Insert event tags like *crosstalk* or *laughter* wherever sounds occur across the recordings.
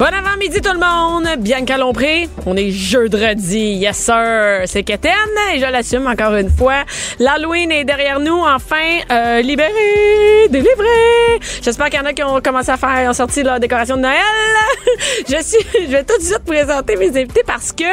Bon avant-midi tout le monde, Bianca Lompré. On est jeudi, yes sir. C'est Kéten et je l'assume encore une fois. L'Halloween est derrière nous, enfin euh, libéré, délivré. J'espère qu'il y en a qui ont commencé à faire, ont sorti leur décoration de Noël. *laughs* je suis, *laughs* je vais tout de suite présenter mes invités parce que,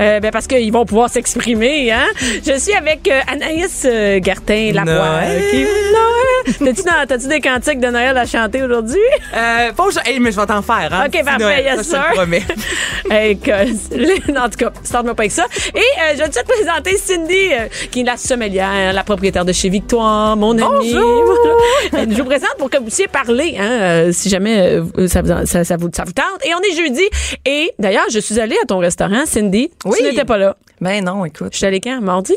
euh, ben parce qu'ils vont pouvoir s'exprimer. Hein. Je suis avec euh, Anaïs euh, Gartin Labois. Noël. qui- Noël. T'as-tu dans- T'as-tu des cantiques de Noël à chanter aujourd'hui? Euh, pas aujourd'hui. Hey, mais je vais t'en faire, hein. Ok, parfait, yes, ça, je sir. promets. *laughs* Hey, que- en tout cas, starte-moi pas avec ça. Et euh, je vais te présenter Cindy, euh, qui est la sommelière, la propriétaire de chez Victoire, mon amie. Voilà. *laughs* Euh, Je vous présente pour que vous puissiez parler, hein, euh, si jamais euh, ça, vous, ça, ça vous, ça vous tente. Et on est jeudi. Et d'ailleurs, je suis allée à ton restaurant, Cindy. Oui. Tu n'étais pas là. Ben non, écoute. Je suis allée quand? Mardi?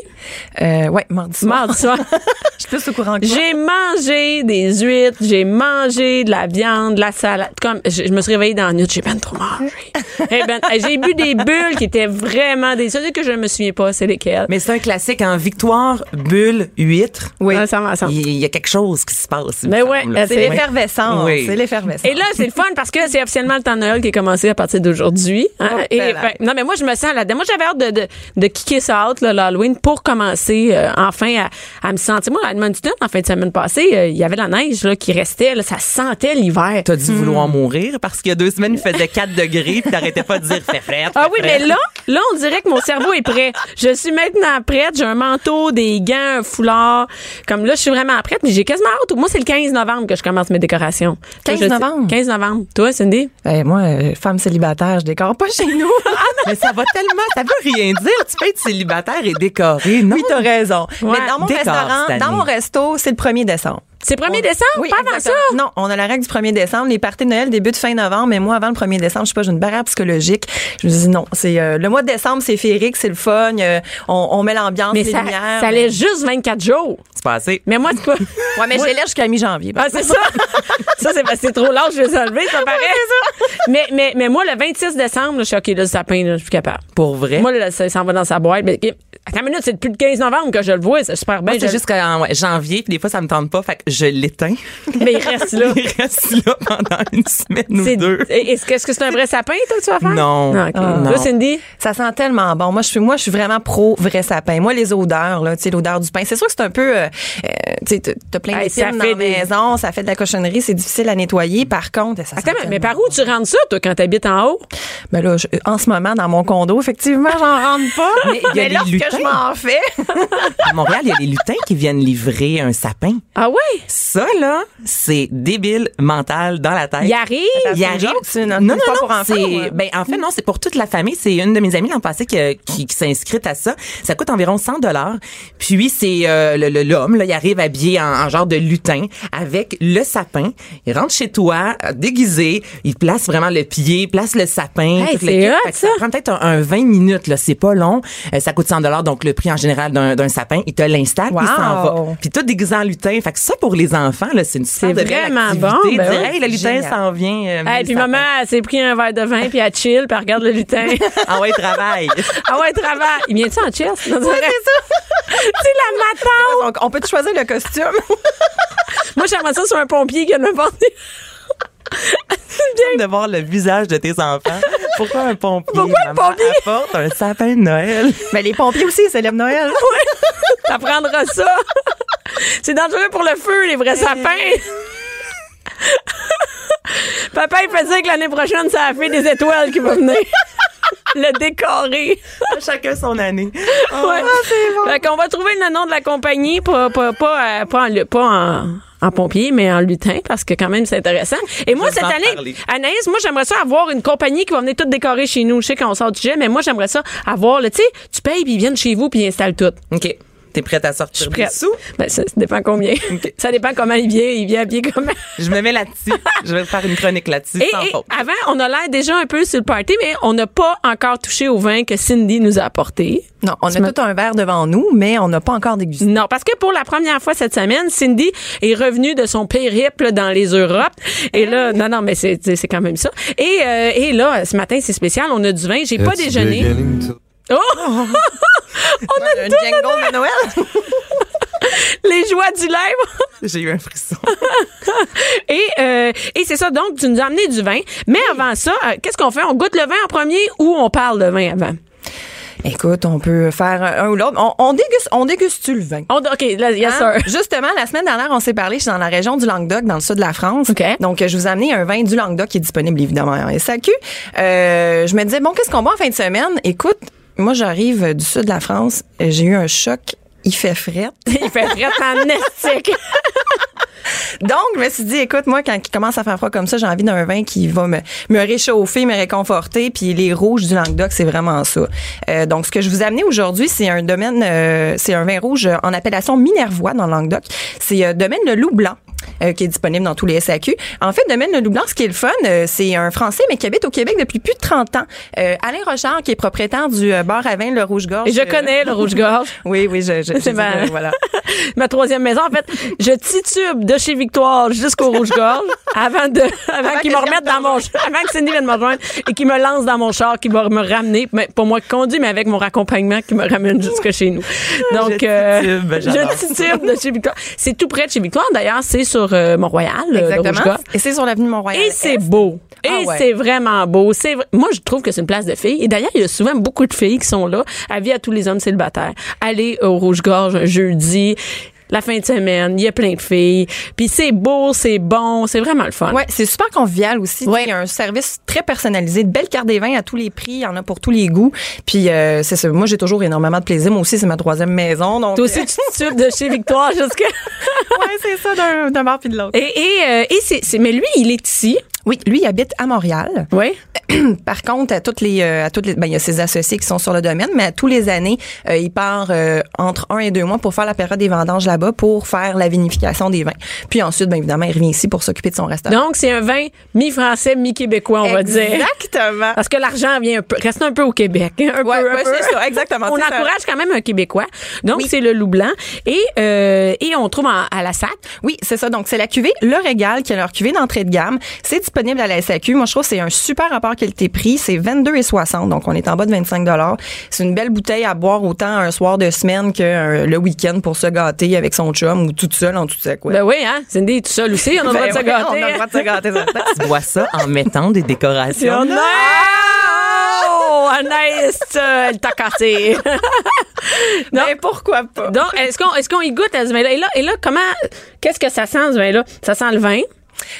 Euh, ouais, mardi soir. Mardi soir. *laughs* Je suis plus au courant que. J'ai mangé des huîtres, j'ai mangé de la viande, de la salade. Comme je, je me suis réveillée dans la nuit, j'ai ben trop mangé. *laughs* Eh ben, j'ai bu des bulles qui étaient vraiment des choses que je ne me souviens pas, c'est lesquelles. Mais c'est un classique en victoire, bulle, huître. Oui. Ah, ça ensemble. Il y a quelque chose qui se passe. Mais semble, ouais, c'est Oui. l'effervescence. Oui. C'est l'effervescence. Et là, c'est le fun parce que c'est officiellement le temps de Noël qui est commencé à partir d'aujourd'hui. hein. Oh, Et, ben, non, mais moi, je me sens là-dedans. Moi, j'avais hâte de, de, de kicker ça out, là, l'Halloween, pour commencer euh, enfin à, à me sentir. Moi, à Edmonton, en fin de semaine passée, euh, il y avait la neige là, qui restait. Là, ça sentait l'hiver. T'as dû vouloir mourir parce qu'il y a deux semaines, il faisait 4 degrés puis t'arrêtais pas de dire fait frais. Ah oui, mais là, là, on dirait que mon cerveau est prêt. Je suis maintenant prête. J'ai un manteau, des gants, un foulard. Comme là, je suis vraiment prête, mais j'ai quasiment hâte. Moi, c'est le 15 novembre que je commence mes décorations. 15 Je sais- novembre? 15 novembre. Toi, Cindy? Ben, moi, euh, femme célibataire, je décore pas chez nous. *laughs* Mais ça va tellement, ça veut rien dire. *laughs* Tu peux être célibataire et décoré, non? oui, t'as raison. Ouais. Mais dans mon restaurant, dans mon resto, c'est le 1er décembre. C'est 1er On- décembre? Oui, pas avant ça? Non, on a la règle du 1er décembre. Les parties de Noël débutent fin novembre, mais moi, avant le 1er décembre, je sais pas, j'ai une barrière psychologique. Je me dis non, c'est euh, le mois de décembre, c'est féerique, c'est le fun, euh, on, on met l'ambiance, Mais les ça, lumières. ça allait juste 24 jours. C'est pas assez. Mais moi, c'est pas. *laughs* Ouais, mais je l'ai jusqu'à mi-janvier. Ah, c'est ça. *laughs* ça, c'est parce que c'est trop large, je vais s'enlever, ça paraît. mais, mais, mais moi, le 26 décembre, là, je suis OK, là, le sapin, là, je suis plus capable. Pour vrai? Moi, là, ça s'en va dans sa boîte. Mais, attends une minute, c'est depuis le 15 novembre que je le vois, c'est super bien. C'est je- jusqu'en ouais, janvier, puis des fois, ça me tente pas, fait que je l'éteins. Mais il reste là. *laughs* Il reste là pendant une semaine C'est- ou deux. Est-ce que est-ce que c'est un vrai sapin, toi, que tu vas faire? Non. Ah. Toi, Non. Cindy? Ça sent tellement bon. Moi, je suis, moi, je suis vraiment pro vrai sapin. Moi, les odeurs, là, tu sais, l'odeur du pain. C'est sûr que c'est un peu, euh, euh, tu sais, t'as- plein Hey, ça d'épines dans fait la des- maison, ça fait de la cochonnerie, c'est difficile à nettoyer. Par contre, ça sent Attends, mais, mais par où tu rentres ça, toi, quand t'habites en haut? Ben là, je- en ce moment, dans mon condo, effectivement, j'en rentre pas. Mais il y a les lorsque lutins. Je m'en fais. À Montréal, il y a les lutins qui viennent livrer un sapin. Ah ouais? Ça, là, c'est débile mental dans la tête. Il arrive? Il arrive. une- non, non, non, pour enfants, c'est, ben, en fait, non, c'est pour toute la famille. C'est une de mes amies l'an passé qui, qui, qui s'est inscrite à ça. Ça coûte environ 100 dollars. Puis, c'est, euh, le, le- l'homme, là, il arrive habillé en, en genre de lutin avec le sapin. Il rentre chez toi, euh, déguisé. Il place vraiment le pied, place le sapin. Hey, le c'est hot, que ça. prend peut-être un, un 20 minutes, là. C'est pas long. Euh, ça coûte 100 dollars, donc le prix en général d'un, sapin. Il te l'installe, puis il s'en va. Wow. Puis tout déguisé en lutin. Fait que ça, pour les enfants, là, c'est une super C'est de vraiment activité. bon, ben Dire, oui. hey, le lutin s'en vient. euh, Hey, puis maman, elle s'est pris un verre de vin, puis elle chill, puis elle regarde le lutin. *laughs* Ah ouais, travail. *laughs* ah ouais, travail. Il vient-tu en chest? c'est ça. *laughs* c'est la matante. On peut choisir le costume. Moi, j'aimerais ça sur un pompier qui vient de me porter. de voir le visage de tes enfants. Pourquoi un pompier? Pourquoi un Maman pompier? apporte un sapin de Noël? Mais les pompiers aussi, ils célèbrent Noël. *laughs* T'apprendras ça. C'est dangereux pour le feu, les vrais sapins. Papa, il fait dire que l'année prochaine, ça a fait des étoiles qui vont venir. *laughs* le décorer. Chacun son année. Ouais. Fait qu'on va trouver le nom de la compagnie, pas, pas, pas, euh, pas, en, pas en, en pompier, mais en lutin, parce que quand même, c'est intéressant. Et moi, cette année, parler. Anaïs, moi, j'aimerais ça avoir une compagnie qui va venir tout décorer chez nous. Je sais qu'on sort du jet, mais moi, j'aimerais ça avoir, tu sais, tu payes, puis ils viennent chez vous, puis ils installent tout. OK. T'es prête à sortir suis des prête. sous? Ben, ça, ça dépend combien. ça dépend comment il vient. Il vient habillé comment? Je me mets là-dessus. Je vais faire une chronique là-dessus Et, sans et faute. avant, on a l'air déjà un peu sur le party, mais on n'a pas encore touché au vin que Cindy nous a apporté. Non, on Tu a me- tout un verre devant nous, mais on n'a pas encore dégusté. Non, parce que pour la première fois cette semaine, Cindy est revenue de son périple dans les Europes. Et là, non, non, mais c'est c'est quand même ça. Et, euh, et là, ce matin, c'est spécial. On a du vin. J'ai pas déjeuné. Oh! *laughs* Un jingle de Noël. *laughs* les joies du lèvre. *laughs* J'ai eu un frisson. Et, euh, et c'est ça. Donc, tu nous as amené du vin. Mais avant ça, euh, qu'est-ce qu'on fait? On goûte le vin en premier ou on parle de vin avant? Écoute, on peut faire un, ou l'autre. On, on déguste, on déguste-tu le vin? On, OK, là, yes, Hein? sir. Justement, la semaine dernière, on s'est parlé, je suis dans la région du Languedoc, dans le sud de la France. OK. Donc, je vous ai amené un vin du Languedoc qui est disponible évidemment en SAQ. Euh, je me disais, bon, qu'est-ce qu'on boit en fin de semaine? Écoute, moi, j'arrive du sud de la France. euh, J'ai eu un choc. Il fait fret. *laughs* Il fait très en *laughs* estique. Donc, je me suis dit, écoute, moi, quand il commence à faire froid comme ça, j'ai envie d'un vin qui va me, me réchauffer, me réconforter. Puis les rouges du Languedoc, c'est vraiment ça. Euh, donc, ce que je vous ai amené aujourd'hui, c'est un domaine, euh, c'est un vin rouge en appellation Minervois dans le Languedoc. C'est euh, domaine le Loup Blanc. Euh, qui est disponible dans tous les SAQ. En fait, Domaine Le Loup Blanc, ce qui est le fun, euh, c'est un Français, mais qui habite au Québec depuis plus de 30 ans. Euh, Alain Rochard, qui est propriétaire du euh, bar à vin Le Rouge-Gorge. Et je Euh, connais le rouge-gorge. *laughs* Oui, oui, je, je, je C'est ma, voilà. *laughs* ma troisième maison. En fait, je titube de chez Victoire jusqu'au Rouge-Gorge avant de, *laughs* avant qu'ils me remettent je dans mon, avant que Cindy vienne me rejoindre et qu'il me lance dans mon char, qui va me ramener, mais pas moi qui conduis, mais avec mon raccompagnement qui me ramène jusque chez nous. Donc, Je euh, titube, j'adore je titube de chez Victoire. C'est tout près de chez Victoire. D'ailleurs, c'est sur euh, Mont-Royal, le- le Exactement. Rouge-Gorge. Et c'est sur l'avenue Mont-Royal. Et c'est Est. beau. Et Ah ouais. c'est vraiment beau. C'est moi je trouve que c'est une place de filles. Et d'ailleurs, il y a souvent beaucoup de filles qui sont là. Avis à tous les hommes célibataires. Allez au Rouge-Gorge un jeudi. La fin de semaine, il y a plein de filles. Puis c'est beau, c'est bon, c'est vraiment le fun. Ouais, c'est super convivial aussi. Ouais. Il y a un service très personnalisé, de belles cartes des vins à tous les prix, il y en a pour tous les goûts. Puis euh, c'est ça. Moi, j'ai toujours énormément de plaisir. Moi aussi, c'est ma troisième maison. Donc, Toi aussi, tu tubes de chez Victoire jusqu'à. *laughs* ouais, c'est ça d'un d'un bar puis de l'autre. Et, et, euh, et c'est, c'est- mais lui, il est ici. Oui, lui, il habite à Montréal. Oui. *clears throat* Par contre, à toutes les, euh, à toutes les, ben, il y a ses associés qui sont sur le domaine, mais à tous les années, euh, il part euh, entre un et deux mois pour faire la période des vendanges là-bas, pour faire la vinification des vins. Puis ensuite, ben, évidemment, il revient ici pour s'occuper de son restaurant. Donc, c'est un vin mi-français, mi-québécois, on va dire. Exactement. Parce que l'argent vient un peu, reste un peu au Québec. *laughs* Un Ouais, peu, un ouais, peu. ça, exactement. On ça. encourage quand même un Québécois. Donc, Oui. c'est le loup blanc. Et, euh, et on trouve en- à la sac. Oui, c'est ça. Donc, c'est la cuvée Le Régal qui est leur cuvée d'entrée de gamme. C'est disponible à la SAQ. Moi, je trouve que c'est un super rapport qualité-prix. C'est 22,60. Donc, on est en bas de 25 C'est une belle bouteille à boire autant un soir de semaine que euh, le week-end pour se gâter avec son chum ou toute seule en tout sec. Ouais. Ben oui, hein? Cindy est tout seul aussi. On a le droit de *laughs* se Ben ouais, gâter. On a le droit de se gâter. *laughs* Tu bois ça en mettant des décorations. Non! Oh, *laughs* Anaïs, euh, elle t'a cassé. non. Ben, pourquoi pas? Donc, est-ce qu'on est-ce qu'on y goûte à ce vin-là? Et là, et là comment, qu'est-ce que ça sent, ce vin-là? Ça sent le vin.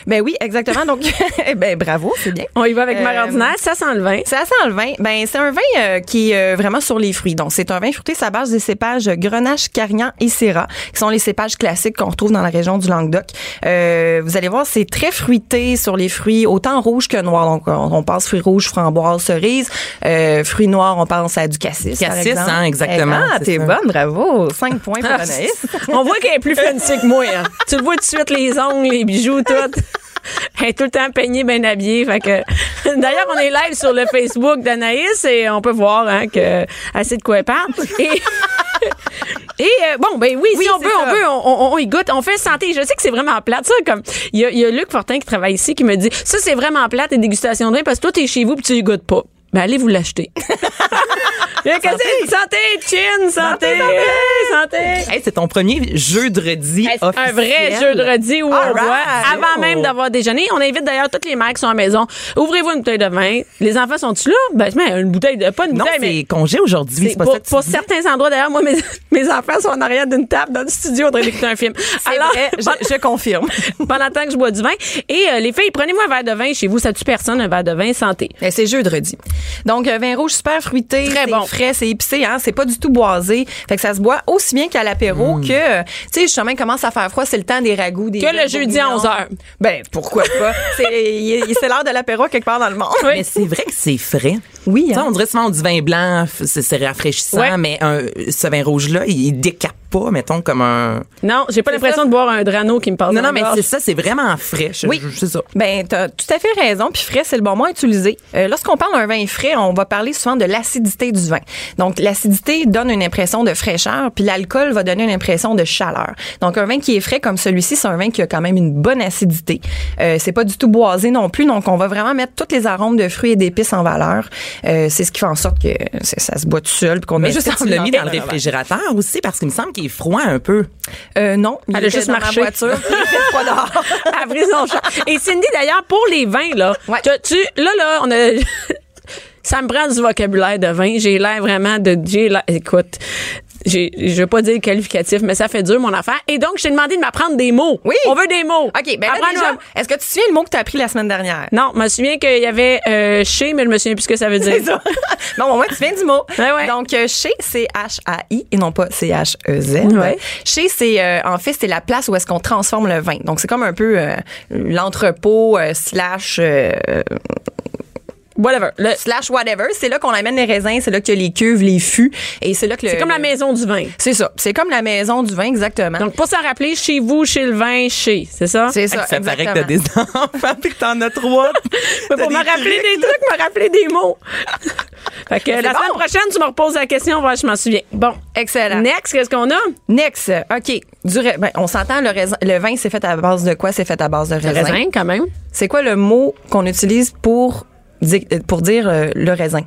Ben oui, exactement. Donc, *laughs* ben bravo, c'est bien. On y va avec Euh, Mère ordinaire. Ça sent le vin. Ça sent le vin. Ben c'est un vin euh, qui est euh, vraiment sur les fruits. Donc c'est un vin fruité sa base des cépages Grenache, Carignan et Syrah, qui sont les cépages classiques qu'on retrouve dans la région du Languedoc. Euh, vous allez voir, c'est très fruité sur les fruits, autant rouge que noir. Donc on, passe fruits rouges, framboises, cerises. Euh, fruits noirs, on pense à du cassis. Cassis, hein, exactement, Ah, t'es bonne, bravo. Cinq points pour Ah, Anaïs. On voit qu'elle est plus *laughs* fancy que moi. hein. Tu le vois tout de suite, les ongles, les bijoux, tout. *laughs* Elle est tout le temps peignée, bien habillée. Fait que... *laughs* D'ailleurs, on est live sur le Facebook d'Anaïs et on peut voir hein, que sait de quoi elle parle. Et, *laughs* et euh, bon, ben oui, Oui, si on peut, on ça. peut, on, on- on y goûte. On fait santé. Je sais que c'est vraiment plate. Ça, comme il y a, il y a Luc Fortin qui travaille ici qui me dit ça, c'est vraiment plate les dégustations de vin parce que toi, t'es chez vous puis tu y goûtes pas. Ben allez vous l'acheter. *laughs* Dire, santé, chin, santé, santé. Hey, c'est ton premier jeudi Hey, c'est un officiel. vrai jeu de redis où on All boit right. avant Oh. même d'avoir déjeuné. On invite d'ailleurs toutes les mères qui sont à la maison. Ouvrez-vous une bouteille de vin. Les enfants sont-tu là? Ben, une bouteille de, pas une Non, bouteille, mais c'est congé aujourd'hui. c'est pas pour, ça que tu pour dis. certains endroits, d'ailleurs, moi, mes, *laughs* mes enfants sont en arrière d'une table dans le studio en train d'écouter un film. Vrai, je, je confirme. *laughs* pendant le temps que je bois du vin. Et euh, les filles, prenez-moi un verre de vin chez vous. Ça tue personne, un verre de vin santé. Ben, c'est jeudi. Donc, euh, vin rouge super fruité. Très bon. Frais, c'est épicé, hein, c'est pas du tout boisé. Fait que ça se boit aussi bien qu'à l'apéro que, euh, tu sais, justement, il commence à faire froid, c'est le temps des ragoûts, des Que le jeudi à bourguignons. 11 heures. Ben, pourquoi pas? *laughs* c'est l'heure de l'apéro quelque part dans le monde. Mais c'est vrai que c'est frais. Oui, hein. on dirait souvent du vin blanc, c'est c'est rafraîchissant, Ouais. mais un, ce vin rouge-là, il, il décape pas, mettons, comme un... Non, j'ai pas l'impression de boire un drano qui me passe Non, non, la mais c'est ça, c'est vraiment frais. Je- Oui. je- C'est ça. Ben, t'as tout à fait raison. Puis frais, c'est le bon mot à utiliser. Euh, Lorsqu'on parle d'un vin frais, on va parler souvent de l'acidité du vin. Donc, l'acidité donne une impression de fraîcheur, puis l'alcool va donner une impression de chaleur. Donc, un vin qui est frais comme celui-ci, c'est un vin qui a quand même une bonne acidité. Euh, c'est pas du tout boisé non plus. Donc, on va vraiment mettre tous les arômes de fruits et d'épices en valeur. Euh, c'est ce qui fait en sorte que ça, se boit tout seul, puis qu'on Mais juste tu l'as mis dans le réfrigérateur aussi? Parce qu'il me semble qu'il est froid un peu. Euh, non, il Elle a juste dans ma marché. voiture. Froid dehors. *laughs* chat. Et Cindy, d'ailleurs, pour les vins, là, Ouais. tu, tu- là, là, on a. Ça me prend du vocabulaire de vin. J'ai l'air vraiment de. Écoute, je veux pas dire qualificatif, mais ça fait dur mon affaire. Et donc, je t'ai demandé de m'apprendre des mots. Oui. On veut des mots. OK, ben déjà, est-ce que tu te souviens le mot que tu as appris la semaine dernière? Non, je me souviens qu'il y avait euh, chez, mais je me souviens plus ce que ça veut dire. C'est ça. *laughs* bon, au moins, tu viens du mot. *laughs* Ouais, ouais. Donc, euh, chez, c'est H-A-I et non pas C-H-E-Z. Ouais. Chez, c'est, euh, en fait, c'est la place où est-ce qu'on transforme le vin. Donc, c'est comme un peu euh, l'entrepôt euh, slash... Whatever. Le- slash whatever. C'est là qu'on amène les raisins, c'est là qu'il y a les cuves, les fûts. Et c'est là que C'est comme la maison du vin. C'est ça. C'est comme la maison du vin, exactement. Donc, pour s'en rappeler, chez vous, chez le vin, chez. C'est ça? c'est ça, Ça paraît que t'as des enfants puis que t'en as trois. *laughs* Mais pour me rappeler des trucs, me rappeler des mots. *laughs* fait que la bon. semaine prochaine, tu me reposes la question, voir je m'en souviens. Bon. Excellent. Next, qu'est-ce qu'on a? Next. OK. Du ra- ben, on s'entend, le, raisin- le vin, c'est fait à base de quoi? C'est fait à base de Le raisin. raisin, quand même. C'est quoi le mot qu'on utilise pour, pour dire euh, le raisin?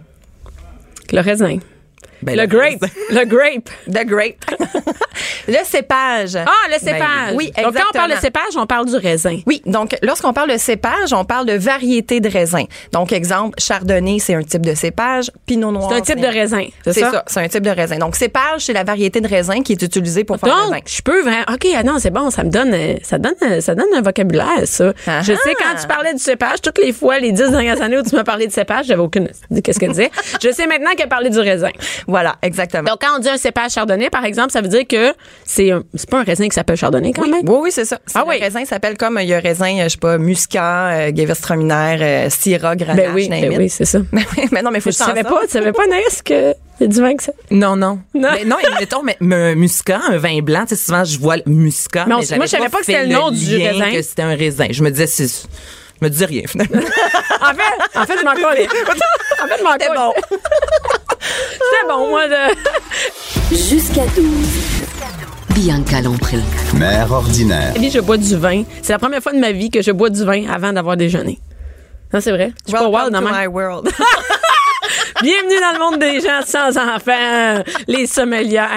Le raisin. Ben, le grape. le grape. The grape. *laughs* *laughs* le cépage. Ah, le cépage. Ben, oui, Donc, quand on parle de cépage, on parle du raisin. Oui, donc lorsqu'on parle de cépage, on parle de variété de raisin. Donc exemple, chardonnay, c'est un type de cépage, pinot noir. C'est un type de raisin. C'est ça? ça, c'est un type de raisin. Donc cépage, c'est la variété de raisin qui est utilisée pour faire le vin. Donc, je peux vraiment. OK, ah non, c'est bon, ça me donne, euh, ça donne, euh, ça donne un vocabulaire, ça. Ah je sais, quand tu parlais du cépage, toutes les fois, les dix dernières années où tu m'as parlé de cépage, j'avais aucune idée qu'est-ce qu'elle disait. *laughs* je sais maintenant qu'elle parlait du raisin. Voilà, exactement. Donc, quand on dit un cépage chardonnay, par exemple, ça veut dire que c'est pas un raisin qui s'appelle chardonnay, quand Oui, même? oui, oui, c'est ça. Ah le oui. raisin s'appelle comme il y a raisin, je sais pas, muscat, euh, gewürztraminer, euh, syrah, grenache, Ben oui, ben oui, c'est ça. Mais, *laughs* oui, mais non, mais faut Tu que je t'en savais pas, tu savais pas, Naïs, que il y a du vin que ça? Non, non. Non. Mais non, et mettons, mais, mais un muscat, un vin blanc, tu sais, souvent, je vois le muscat. Mais on- moi, je savais pas que c'était le nom du raisin. que c'était un raisin. Je me disais, c'est, je me disais rien, finalement. *laughs* En fait, en fait, je m'en. *laughs* En fait, je m'en bon. C'était bon, moi, de. Jusqu'à 12. Bianca Lompré. Mère ordinaire. vie, je bois du vin. C'est la première fois de ma vie que je bois du vin avant d'avoir déjeuné. Non, c'est vrai? Je suis pas wild dans to ma- my world. *laughs* Bienvenue dans le monde des gens sans enfants, les sommelières.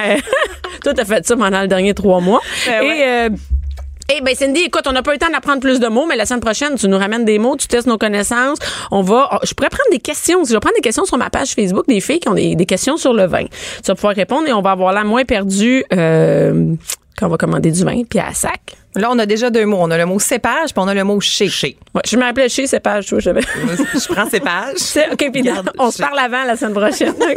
*laughs* Toi, t'as fait ça pendant les derniers trois mois. Ben Et, ouais. euh, eh ben Cindy, écoute, on n'a pas eu le temps d'apprendre plus de mots, mais la semaine prochaine, tu nous ramènes des mots, tu testes nos connaissances. On va, oh, je pourrais prendre des questions. Je vais prendre des questions sur ma page Facebook des filles qui ont des, des questions sur le vin. Tu vas pouvoir répondre et on va avoir la moins perdue euh, quand on va commander du vin, puis à sac. Là, on a déjà deux mots. On a le mot cépage, puis on a le mot chez. Chez. Ouais, je m'appelais chez cépage, je savais. je prends. *laughs* C'est- OK, puis Garde, on se parle avant la semaine prochaine. OK?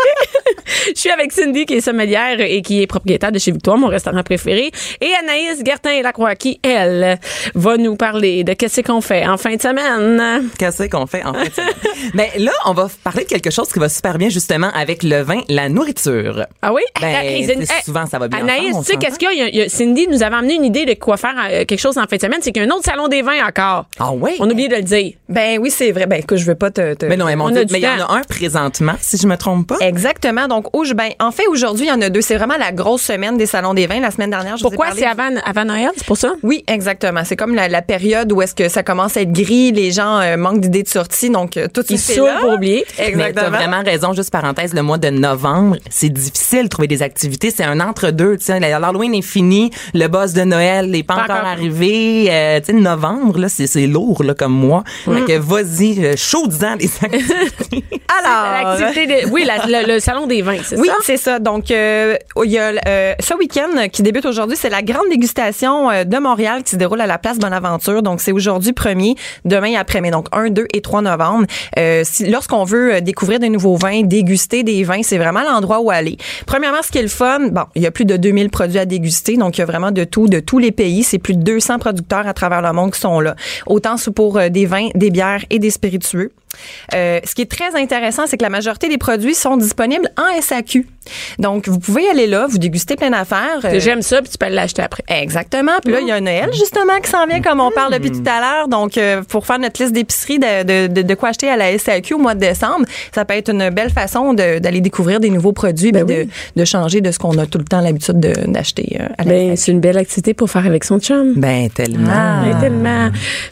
Je suis avec Cindy, qui est sommelière et qui est propriétaire de chez Victoire, mon restaurant préféré, et Anaïs Gertin-Lacroix, qui, elle, va nous parler de qu'est-ce qu'on fait en fin de semaine. Qu'est-ce qu'on fait en fait? *laughs* Mais là, on va parler de quelque chose qui va super bien justement avec le vin, la nourriture. Ah oui? Ben, Anaïs, tu sais, souvent, ça va bien Anaïs, tu sais, qu'est-ce qu'il y a? Il y Cindy nous avait amené une idée de quoi faire euh, quelque chose en fin de semaine. C'est qu'il y a un autre salon des vins encore. Ah ouais? On a oublié de le dire. Ben oui, c'est vrai. Ben écoute, je veux pas te. te- Mais non, mais mon On a Dieu, mais il y en a un présentement, si je me trompe pas. Exactement. Donc, au, ben, en fait, aujourd'hui, il y en a deux. C'est vraiment la grosse semaine des salons des vins. La semaine dernière, je Pourquoi? c'est avant, avant Noël? C'est pour ça? Oui, exactement. C'est comme la, la période où est-ce que ça commence à être gris, les gens euh, manquent d'idées de sortie, donc euh, tout saoulent là. pour oublier. Mais t'as Exactement. vraiment raison, juste parenthèse, le mois de novembre, c'est difficile de trouver des activités. C'est un entre-deux. tu sais. L'Halloween est fini, le boss de Noël n'est pas, Pas encore encore. arrivé. Euh, tu sais, novembre, là, c'est, c'est lourd là, comme mois. Fait que vas-y, euh, chaud-disant les *laughs* activités. Alors, L'activité de- oui, la- le, le salon des vins. C'est Oui, ça? c'est ça. Donc, euh, il y a euh, ce week-end qui débute aujourd'hui, c'est la grande dégustation euh, de Montréal qui se déroule à la place Bonaventure. Donc, c'est aujourd'hui 1er, demain et après-midi. Donc, 1, 2 et 3 novembre. Euh, si, lorsqu'on veut découvrir des nouveaux vins, déguster des vins, c'est vraiment l'endroit où aller. Premièrement, ce qui est le fun, bon, il y a plus de 2000 produits à déguster. Donc, il y a vraiment de tout, de tous les pays. C'est plus de 200 producteurs à travers le monde qui sont là. Autant sous pour des vins, des bières et des spiritueux. Euh, ce qui est très intéressant, c'est que la majorité des produits sont disponibles en SAQ. Donc, vous pouvez aller là, vous déguster plein d'affaires. euh, J'aime ça, puis tu peux l'acheter après. Exactement. Puis là, il y a Noël, justement, qui s'en vient, comme on parle depuis tout à l'heure. Donc, euh, pour faire notre liste d'épicerie de, de, de, de quoi acheter à la SAQ au mois de décembre, ça peut être une belle façon de- d'aller découvrir des nouveaux produits Ben oui. de, de changer de ce qu'on a tout le temps l'habitude de- d'acheter euh, à la Ben, c'est une belle activité pour faire avec son chum. Ben, tellement. Ah. Mais tellement.